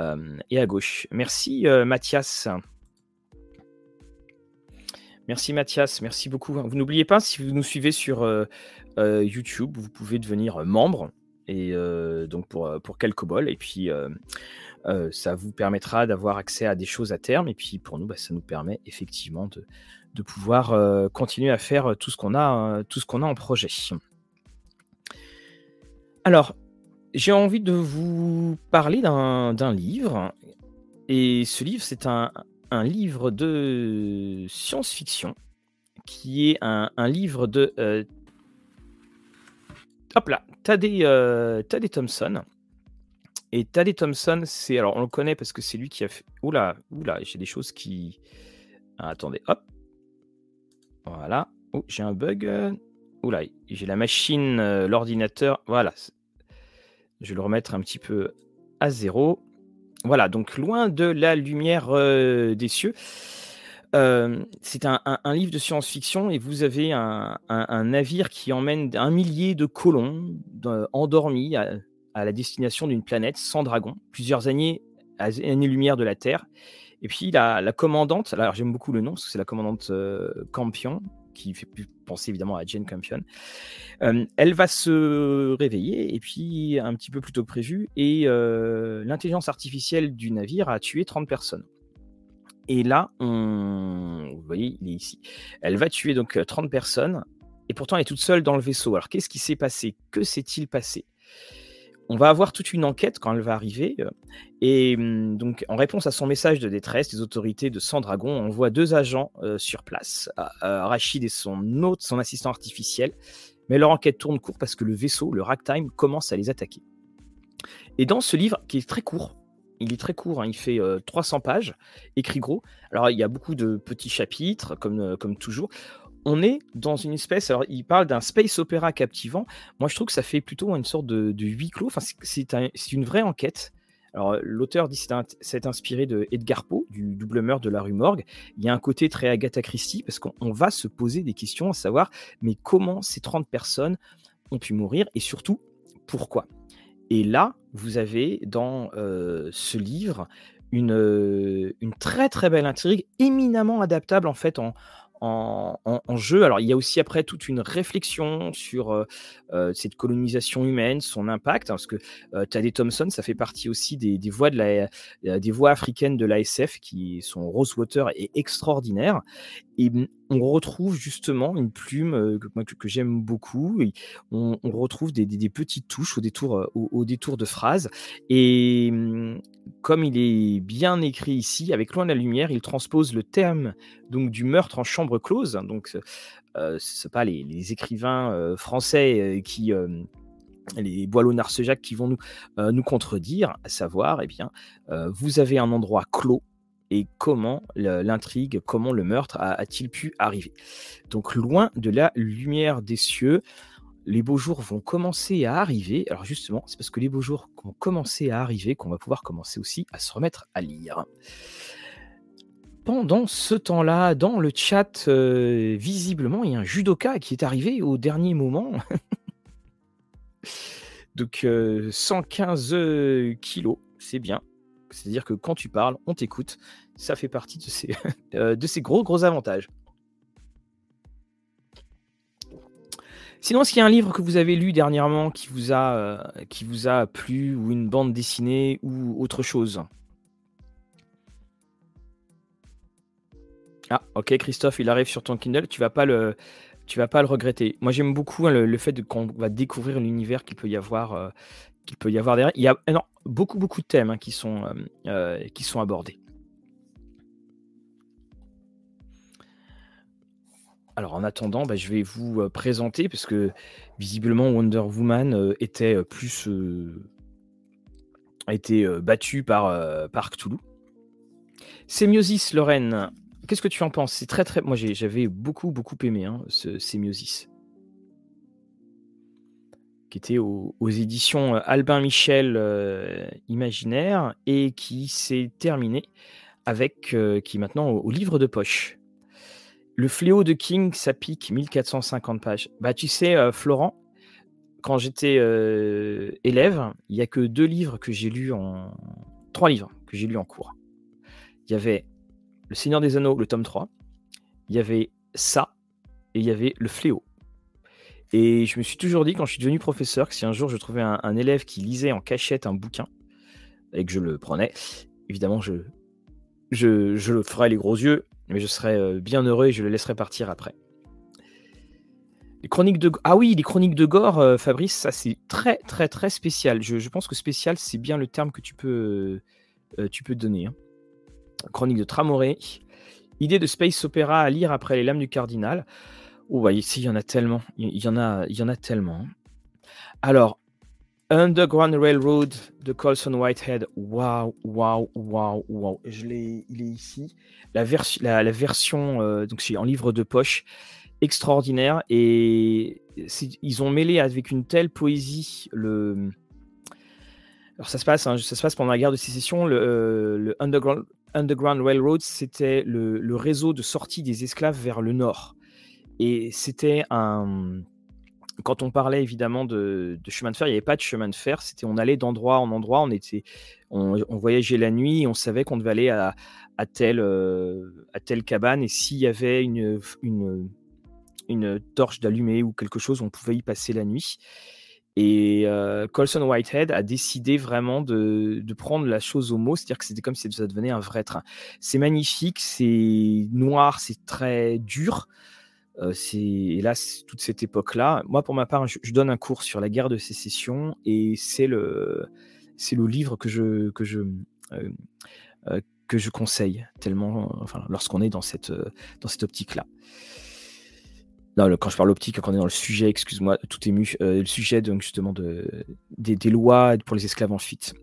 euh, et à gauche. Merci euh, Mathias. Merci Mathias, merci beaucoup. Vous n'oubliez pas, si vous nous suivez sur euh, YouTube, vous pouvez devenir membre et donc pour, pour quelques bols. Et puis ça vous permettra d'avoir accès à des choses à terme. Et puis pour nous, bah, ça nous permet effectivement de, de pouvoir continuer à faire tout ce qu'on a, tout ce qu'on a en projet. Alors, j'ai envie de vous parler d'un livre. Et ce livre, c'est un, livre de science-fiction qui est un, livre de euh, hop là, Tadé, euh, Thompson. Et Tadé Thompson, c'est alors on le connaît parce que c'est lui qui a fait. Oula, oula, j'ai des choses qui. Ah, attendez, hop. Voilà. Oh, j'ai un bug. Oula, j'ai la machine, euh, l'ordinateur. Voilà. Je vais le remettre un petit peu à zéro. Voilà, donc loin de la lumière euh, des cieux. Euh, c'est un, livre de science-fiction et vous avez un, navire qui emmène un millier de colons endormis à, la destination d'une planète sans dragon, plusieurs années, années-lumière de la Terre. Et puis la, la commandante, alors j'aime beaucoup le nom parce que c'est la commandante Campion, qui fait penser évidemment à Jane Campion. Euh, elle va se réveiller et puis un petit peu plus tôt que prévu, et l'intelligence artificielle du navire a tué 30 personnes. Et là, vous voyez, il est ici. Elle va tuer donc 30 euh, personnes, et pourtant elle est toute seule dans le vaisseau. Alors qu'est-ce qui s'est passé? Que s'est-il passé? On va avoir toute une enquête quand elle va arriver. Euh, et hum, donc, en réponse à son message de détresse, les autorités de Sandragon envoient deux agents euh, sur place, Rachid et son hôte, son assistant artificiel. Mais leur enquête tourne court parce que le vaisseau, le Ragtime, commence à les attaquer. Et dans ce livre, qui est très court, il est très court, hein, il fait 300 pages, écrit gros. Alors il y a beaucoup de petits chapitres, comme, comme toujours. On est dans une espèce, alors il parle d'un space opéra captivant. Moi je trouve que ça fait plutôt une sorte de, huis clos. Enfin, c'est une vraie enquête. Alors l'auteur dit que c'est inspiré de Edgar Poe, du double meurtre de la rue Morgue. Il y a un côté très Agatha Christie parce qu'on va se poser des questions à savoir, mais comment ces 30 personnes ont pu mourir et surtout pourquoi? Et là, vous avez dans ce livre une, une, très très belle intrigue, éminemment adaptable en fait en, jeu. Alors, il y a aussi après toute une réflexion sur euh, euh, cette colonisation humaine, son impact, hein, parce que euh, Tadé Thompson, ça fait partie aussi des, voix la, des voix africaines de l'ASF, qui sont Rosewater est extraordinaire. Et on retrouve justement une plume que, que, j'aime beaucoup. Et on, retrouve des, petites touches au détour, au, détour de phrases. Et mmh, comme il est bien écrit ici, avec Loin de la lumière, il transpose le terme donc du meurtre en chambre close. Donc, euh, ce pas les, écrivains français qui les boileau narcejac qui vont nous, nous contredire, à savoir, eh bien, vous avez un endroit clos et comment l'intrigue, comment le meurtre a-t-il pu arriver. Donc loin de la lumière des cieux, les beaux jours vont commencer à arriver. Alors justement, c'est parce que les beaux jours vont commencer à arriver qu'on va pouvoir commencer aussi à se remettre à lire. Pendant ce temps-là, dans le chat, euh, visiblement, il y a un judoka qui est arrivé au dernier moment. Donc 115 euh, kilos, c'est bien. C'est-à-dire que quand tu parles, on t'écoute. Ça fait partie de ces, euh, de ces gros, gros avantages. Sinon, est-ce qu'il y a un livre que vous avez lu dernièrement qui vous a, euh, qui vous a plu, ou une bande dessinée, ou autre chose? Ah, ok, Christophe, il arrive sur ton Kindle. Tu vas pas le, vas pas le regretter. Moi, j'aime beaucoup hein, le, fait qu'on va découvrir l'univers qu'il peut y avoir, euh, qu'il peut y avoir derrière. Il y a non, beaucoup, beaucoup de thèmes hein, qui sont, euh, qui sont abordés. Alors en attendant, bah, je vais vous présenter, parce que visiblement Wonder Woman était plus a été battu par, par Cthulhu. Sémiosis, Lorraine, qu'est-ce que tu en penses? C'est très très. Moi j'avais beaucoup beaucoup aimé hein, ce Sémiosis. Qui était aux, éditions Albin Michel Imaginaire et qui s'est terminé avec qui est maintenant au livre de poche. Le fléau de King, ça pique 1450 pages. Bah, tu sais, euh, Florent, quand j'étais euh, élève, il n'y a que deux livres que j'ai lus en. Trois livres que j'ai lus en cours. Il y avait Le Seigneur des Anneaux, le tome 3. Il y avait ça. Et il y avait Le Fléau. Et je me suis toujours dit, quand je suis devenu professeur, que si un jour je trouvais un, élève qui lisait en cachette un bouquin, et que je le prenais, évidemment, je, je, le ferais les gros yeux mais je serais bien heureux et je le laisserai partir après. Les chroniques de ah oui, les chroniques de Gore, euh, Fabrice, ça c'est très très très spécial. Je, pense que spécial c'est bien le terme que tu peux euh, donner. Hein. Chronique de Tramoré, idée de space opéra à lire après les lames du cardinal. Oh bah ici il y en a tellement, il y en a y en a tellement. Alors Underground Railroad de Colson Whitehead. Waouh, waouh, waouh, waouh. Je l'ai, il est ici. La, la, version, euh, donc c'est en livre de poche extraordinaire et ils ont mêlé avec une telle poésie le. Alors ça se passe, hein, ça se passe pendant la guerre de sécession. Le, euh, Underground, Underground, Railroad, c'était le, réseau de sortie des esclaves vers le nord. Et c'était un. Quand on parlait évidemment de, chemin de fer, il n'y avait pas de chemin de fer. C'était on allait d'endroit en endroit. On était, on, voyageait la nuit. on savait qu'on devait aller à, telle, euh, à telle cabane. Et s'il y avait une, une une torche d'allumé ou quelque chose, on pouvait y passer la nuit. Et euh, Colson Whitehead a décidé vraiment de, prendre la chose au mot, c'est-à-dire que c'était comme si ça devenait un vrai train. C'est magnifique, c'est noir, c'est très dur. Euh, c'est hélas toute cette époque-là. Moi, pour ma part, je, donne un cours sur la guerre de sécession et c'est le le livre que je que je que je conseille tellement, enfin, lorsqu'on est dans cette dans cette optique-là. Non, quand je parle optique, quand on est dans le sujet, excuse-moi, tout ému, le sujet donc justement de, des, lois pour les esclaves en fuite.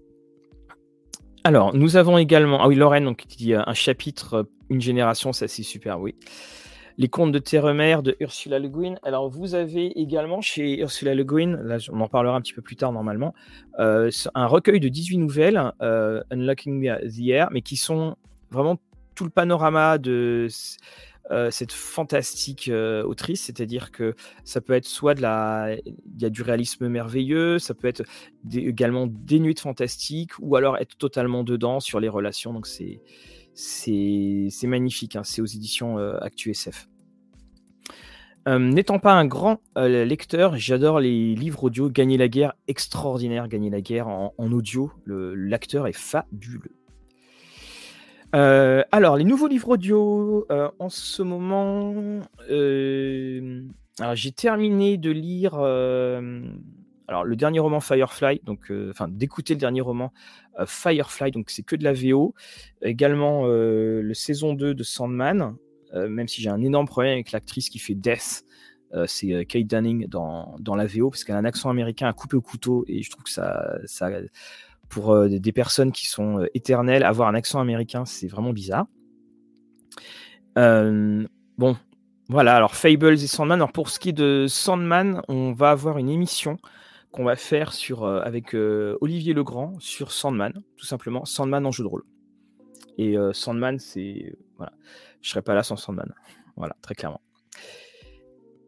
Alors, nous avons également, ah oui, Lorraine, donc, qui dit un chapitre, une génération, ça c'est super, oui. Les contes de Terre-Mère de Ursula Le Guin. Alors, vous avez également chez Ursula Le Guin, là on en parlera un petit peu plus tard normalement, un recueil de 18 nouvelles, Unlocking the Air, mais qui sont vraiment tout le panorama de euh, cette fantastique euh, autrice, c'est-à-dire que ça peut être soit de la, il y a du réalisme merveilleux, ça peut être également dénué de fantastique, ou alors être totalement dedans sur les relations. Donc c'est c'est magnifique, hein. c'est aux éditions euh, ActuSF. N'étant pas un grand lecteur, j'adore les livres audio. Gagner la guerre, extraordinaire. Gagner la guerre en, audio, l'acteur est fabuleux. Euh, alors, les nouveaux livres audio, euh, en ce moment, euh, j'ai terminé de lire le dernier roman Firefly, donc, enfin, d'écouter le dernier roman Firefly, donc c'est que de la VO. Également, le saison 2 de Sandman, même si j'ai un énorme problème avec l'actrice qui fait Death. c'est Kate Dunning dans, dans, la VO parce qu'elle a un accent américain à couper au couteau et je trouve que ça, ça pour euh, des personnes qui sont euh, éternelles, avoir un accent américain, c'est vraiment bizarre. Euh, bon, voilà, alors Fables et Sandman. Alors pour ce qui est de Sandman, on va avoir une émission qu'on va faire sur, avec Olivier Legrand sur Sandman, tout simplement. Sandman en jeu de rôle. Et Sandman, c'est. Voilà. Je serais pas là sans Sandman. Voilà, très clairement.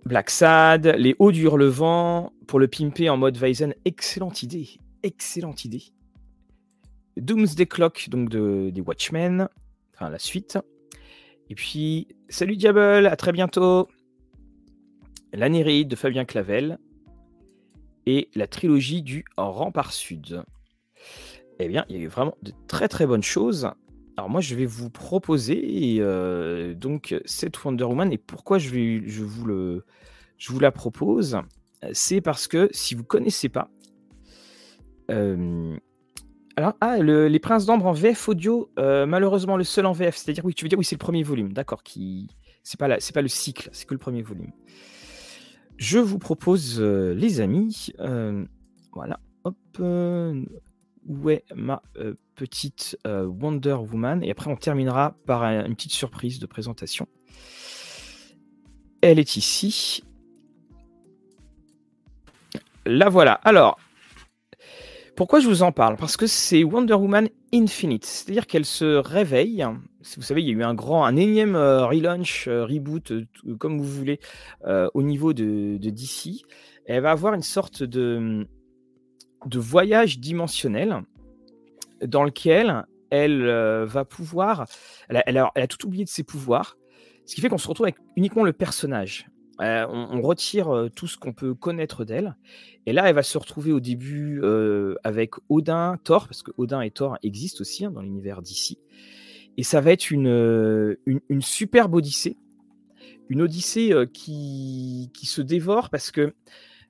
Black Sad, les hauts du Hurlevent, pour le pimper en mode Weizen, excellente idée. Excellente idée. Doomsday Clock, donc de, des Watchmen, enfin la suite. Et puis, salut Diable, à très bientôt. La de Fabien Clavel et la trilogie du Rempart Sud. Eh bien, il y a eu vraiment de très très bonnes choses. Alors moi, je vais vous proposer donc cette Wonder Woman et pourquoi je, vais, vous, la propose, c'est parce que si vous connaissez pas, alors, ah, les Princes d'Ambre en VF audio, malheureusement le seul en VF. C'est-à-dire, oui, tu veux dire, oui, c'est le premier volume, d'accord, qui... c'est pas, c'est pas le cycle, c'est que le premier volume. Je vous propose, les amis, voilà, hop, où est ma petite Wonder Woman? Et après, on terminera par une petite surprise de présentation. Elle est ici. La voilà. Alors, pourquoi je vous en parle? Parce que c'est Wonder Woman Infinite, c'est-à-dire qu'elle se réveille. Vous savez, il y a eu un grand, un énième euh, relaunch, euh, reboot, euh, comme vous voulez, au niveau de, DC. elle va avoir une sorte de, de voyage dimensionnel dans lequel elle va pouvoir. Elle a, elle a, tout oublié de ses pouvoirs, ce qui fait qu'on se retrouve avec uniquement le personnage. on, retire tout ce qu'on peut connaître d'elle et là, elle va se retrouver au début euh, avec Odin, Thor, parce que Odin et Thor existent aussi hein, dans l'univers d'ici. Et ça va être une, euh, une, superbe odyssée, une odyssée qui, qui se dévore parce que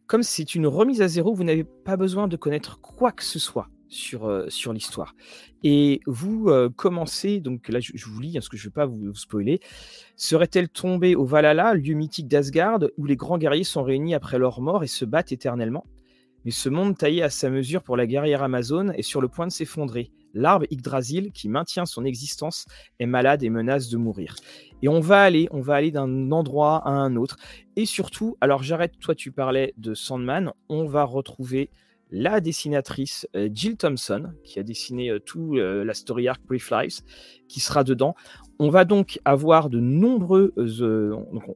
comme c'est une remise à zéro, vous n'avez pas besoin de connaître quoi que ce soit sur, sur l'histoire. Et vous commencez, donc là je, vous lis, parce que je ne vais pas vous, spoiler, serait-elle tombée au Valhalla, lieu mythique d'Asgard, où les grands guerriers sont réunis après leur mort et se battent éternellement? Mais ce monde taillé à sa mesure pour la guerrière amazone est sur le point de s'effondrer. L'arbre Yggdrasil, qui maintient son existence, est malade et menace de mourir. Et on va aller, on va aller d'un endroit à un autre. Et surtout, alors j'arrête, toi tu parlais de Sandman, on va retrouver la dessinatrice euh, Jill Thompson, qui a dessiné euh, tout euh, la story arc Brief Lives, qui sera dedans. On va donc avoir de nombreux.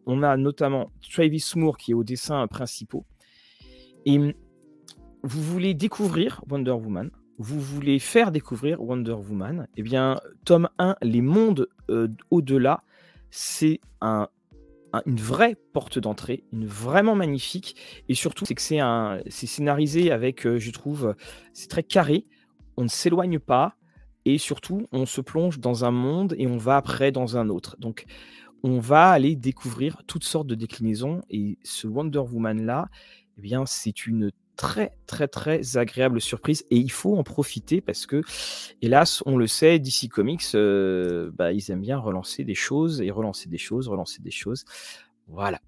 on a notamment Travis Moore qui est au dessin principaux. Et vous voulez découvrir Wonder Woman, vous voulez faire découvrir Wonder Woman, eh bien, tome 1, Les mondes au-delà, c'est un une vraie porte d'entrée, une vraiment magnifique. Et surtout, c'est que c'est un, c'est scénarisé avec, euh, je trouve, c'est très carré. On ne s'éloigne pas et surtout, on se plonge dans un monde et on va après dans un autre. Donc, on va aller découvrir toutes sortes de déclinaisons. Et ce Wonder Woman là, eh bien, c'est une très très très agréable surprise et il faut en profiter parce que hélas on le sait DC Comics euh, bah, ils aiment bien relancer des choses et relancer des choses relancer des choses. Voilà.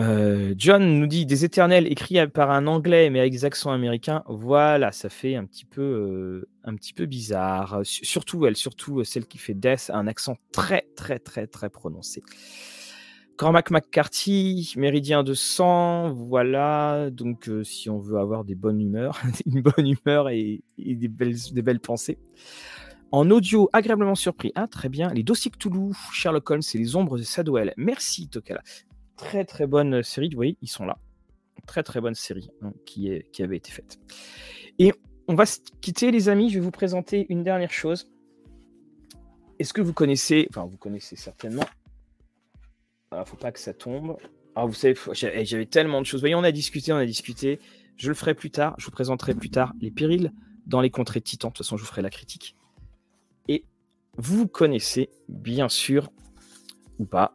Euh, John nous dit des éternels écrits par un anglais mais avec des accents américains. Voilà ça fait un petit peu euh, un petit peu bizarre. Surtout elle surtout celle qui fait Death a un accent très très très très prononcé Cormac McCarthy, Méridien de sang, voilà. Donc, euh, si on veut avoir des bonnes humeurs, une bonne humeur et, des, belles, des, belles, pensées. En audio, agréablement surpris. Ah, très bien. Les dossiers Cthulhu, Sherlock Holmes et les ombres de Sadwell. Merci, Tokala. Très, très bonne série. Vous voyez, ils sont là. Très, très bonne série hein, qui, est, qui avait été faite. Et on va se quitter, les amis. Je vais vous présenter une dernière chose. Est-ce que vous connaissez, enfin, vous connaissez certainement ne faut pas que ça tombe. Alors, vous savez, j'avais tellement de choses. Voyez, on a discuté, on a discuté. Je le ferai plus tard. Je vous présenterai plus tard les périls dans les contrées de Titan. De toute façon, je vous ferai la critique. Et vous connaissez, bien sûr, ou pas,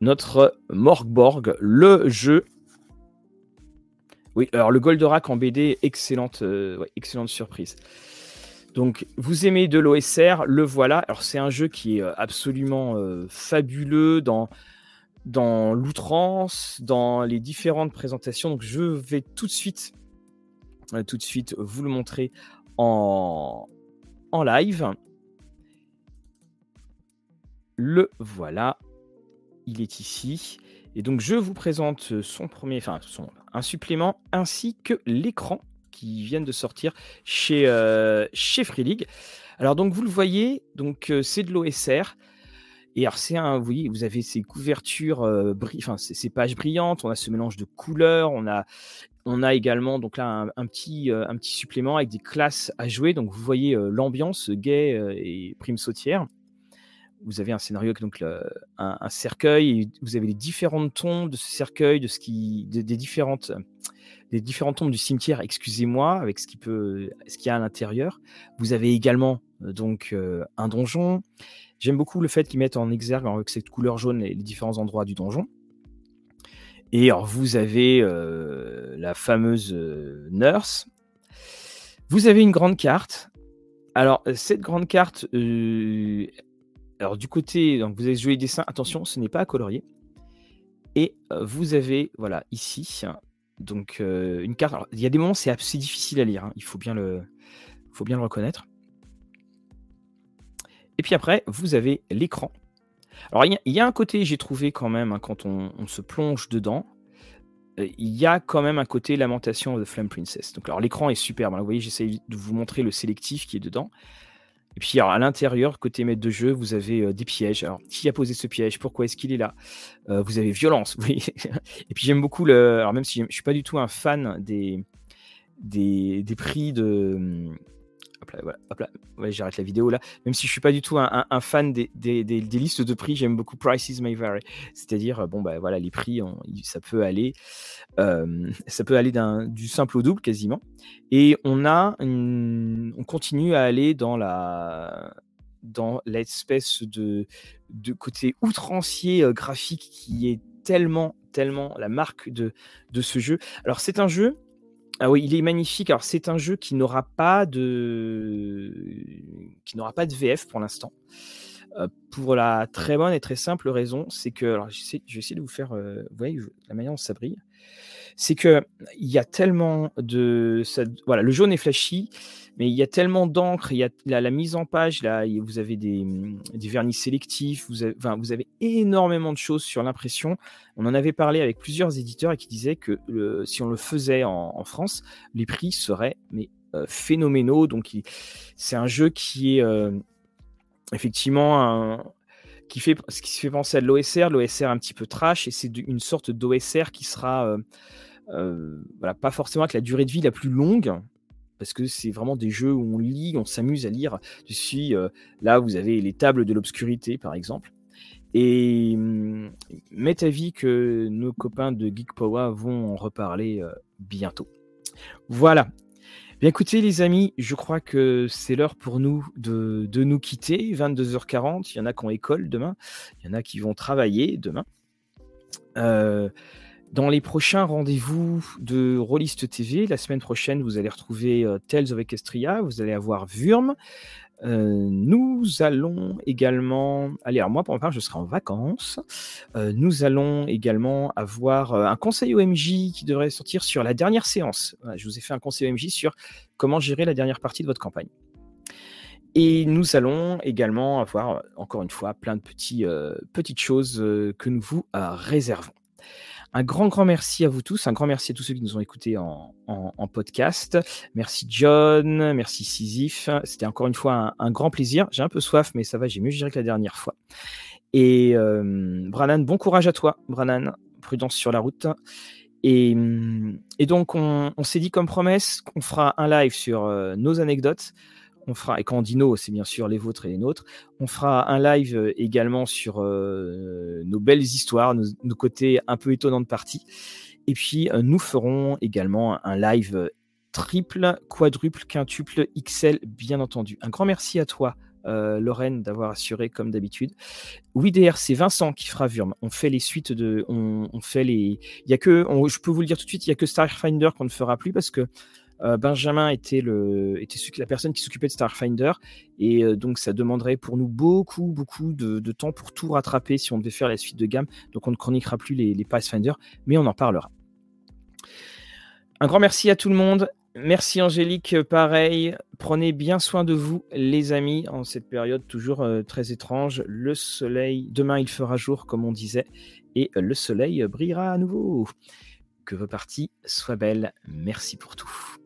notre Morgborg, le jeu. Oui, alors le Goldorak en BD, excellente, euh, excellente surprise. Donc, vous aimez de l'OSR, le voilà. Alors, c'est un jeu qui est euh, absolument euh, fabuleux dans dans l'outrance, dans les différentes présentations. Donc je vais tout de suite, euh, tout de suite vous le montrer en, en live. Le voilà, il est ici. Et donc je vous présente son premier, enfin son, un supplément ainsi que l'écran qui viennent de sortir chez, euh, chez Free League. Alors donc vous le voyez, donc euh, c'est de l'OSR. Et alors, c'est un, vous avez ces couvertures, euh, enfin, ces, pages brillantes, on a ce mélange de couleurs, on a, on a également donc là un, petit, euh, un petit supplément avec des classes à jouer. Donc, vous voyez euh, l'ambiance gay et prime sautière. Vous avez un scénario avec donc un, cercueil, et vous avez les différents tons de ce cercueil, de ce qui, des différentes, des différentes tombes du cimetière, excusez-moi, avec ce qui peut, ce qu'il y a à l'intérieur. Vous avez également donc un donjon. J'aime beaucoup le fait qu'ils mettent en exergue avec cette couleur jaune les, différents endroits du donjon. Et alors, vous avez euh, la fameuse euh, nurse. Vous avez une grande carte. Alors, cette grande carte, euh, alors du côté, donc vous avez joué les dessins, attention, ce n'est pas à colorier. Et vous avez, voilà, ici, donc une carte. il y a des moments, c'est difficile à lire, hein. il faut bien le, faut bien le reconnaître. Et puis après, vous avez l'écran. Alors, il y, a un côté, j'ai trouvé quand même, hein, quand on, se plonge dedans, euh, il y a quand même un côté lamentation de Flame Princess. Donc, alors, l'écran est superbe. Hein. vous voyez, j'essaie de vous montrer le sélectif qui est dedans. Et puis, à l'intérieur, côté maître de jeu, vous avez euh, des pièges. Alors, qui a posé ce piège? Pourquoi est-ce qu'il est là? Euh, Vous avez violence. Et puis, j'aime beaucoup le. Alors, même si je ne suis pas du tout un fan des prix de hop là, j'arrête la vidéo là. Même si je suis pas du tout un, fan des, listes de prix, j'aime beaucoup Prices May Vary. C'est-à-dire, euh, bon, bah voilà, les prix, ça peut aller, euh, ça peut aller du simple au double quasiment. Et on a, on continue à aller dans la, dans l'espèce de, côté outrancier euh, graphique qui est tellement, tellement la marque de ce jeu. Alors, c'est un jeu. Ah oui, il est magnifique. Alors, c'est un jeu qui n'aura pas de qui n'aura pas de VF pour l'instant. Euh, pour la très bonne et très simple raison, c'est que, alors je vais essayer de vous faire, euh, vous voyez la manière dont ça brille, c'est que il y a tellement de, ça, voilà, le jaune est flashy, mais il y a tellement d'encre, il y a la, mise en page, là, vous avez des, mmh, vernis sélectifs, vous avez, énormément de choses sur l'impression. On en avait parlé avec plusieurs éditeurs et qui disaient que si on le faisait en, France, les prix seraient mais euh, phénoménaux. Donc c'est un jeu qui est effectivement un, qui fait ce qui se fait penser à l'OSR, l'OSR un petit peu trash, et c'est une sorte d'OSR qui sera euh, euh, pas forcément avec la durée de vie la plus longue, parce que c'est vraiment des jeux où on lit, on s'amuse à lire. Dessus, euh, là, vous avez les tables de l'obscurité, par exemple. Et hum, à avis que nos copains de Geek Power vont en reparler bientôt. Voilà, Bien écoutez les amis, je crois que c'est l'heure pour nous de, nous quitter. 22h40, il y en a qui ont école demain, il y en a qui vont travailler demain. Euh, dans les prochains rendez-vous de Rollist TV, la semaine prochaine, vous allez retrouver euh, Tales of Equestria, vous allez avoir Vurm, euh, nous allons également, allez, alors moi pour ma part, je serai en vacances. Euh, nous allons également avoir euh, un conseil OMJ qui devrait sortir sur la dernière séance. je vous ai fait un conseil OMJ sur comment gérer la dernière partie de votre campagne. Et nous allons également avoir, encore une fois, plein de petits, petites choses que nous vous réservons. Un grand, grand merci à vous tous. Un grand merci à tous ceux qui nous ont écoutés en, podcast. Merci John, merci Sisyphe. C'était encore une fois un, grand plaisir. J'ai un peu soif, mais ça va, j'ai mieux géré que la dernière fois. Et euh, Branan, bon courage à toi, Branan. Prudence sur la route. Et, donc, on, s'est dit comme promesse qu'on fera un live sur euh, nos anecdotes on fera, et quand on dit nos, c'est bien sûr les vôtres et les nôtres, on fera un live euh, également sur euh, nos belles histoires, nos, côtés un peu étonnants de partie. Et puis, euh, nous ferons également un live triple, quadruple, quintuple, XL, bien entendu. Un grand merci à toi, Lorraine, d'avoir assuré comme d'habitude. Oui, DR, c'est Vincent qui fera Vurm. On fait les suites de. On, fait les. Il y a que. je peux vous le dire tout de suite, il n'y a que Starfinder qu'on ne fera plus parce que euh, Benjamin était, la personne qui s'occupait de Starfinder et euh, donc ça demanderait pour nous beaucoup beaucoup de, temps pour tout rattraper si on devait faire la suite de gamme. Donc on ne chroniquera plus les, les Pathfinder, mais on en parlera. Un grand merci à tout le monde. Merci Angélique, pareil. Prenez bien soin de vous, les amis, en cette période toujours euh, très étrange. Le soleil, demain il fera jour, comme on disait, et le soleil brillera à nouveau. Que vos parties soient belles. Merci pour tout.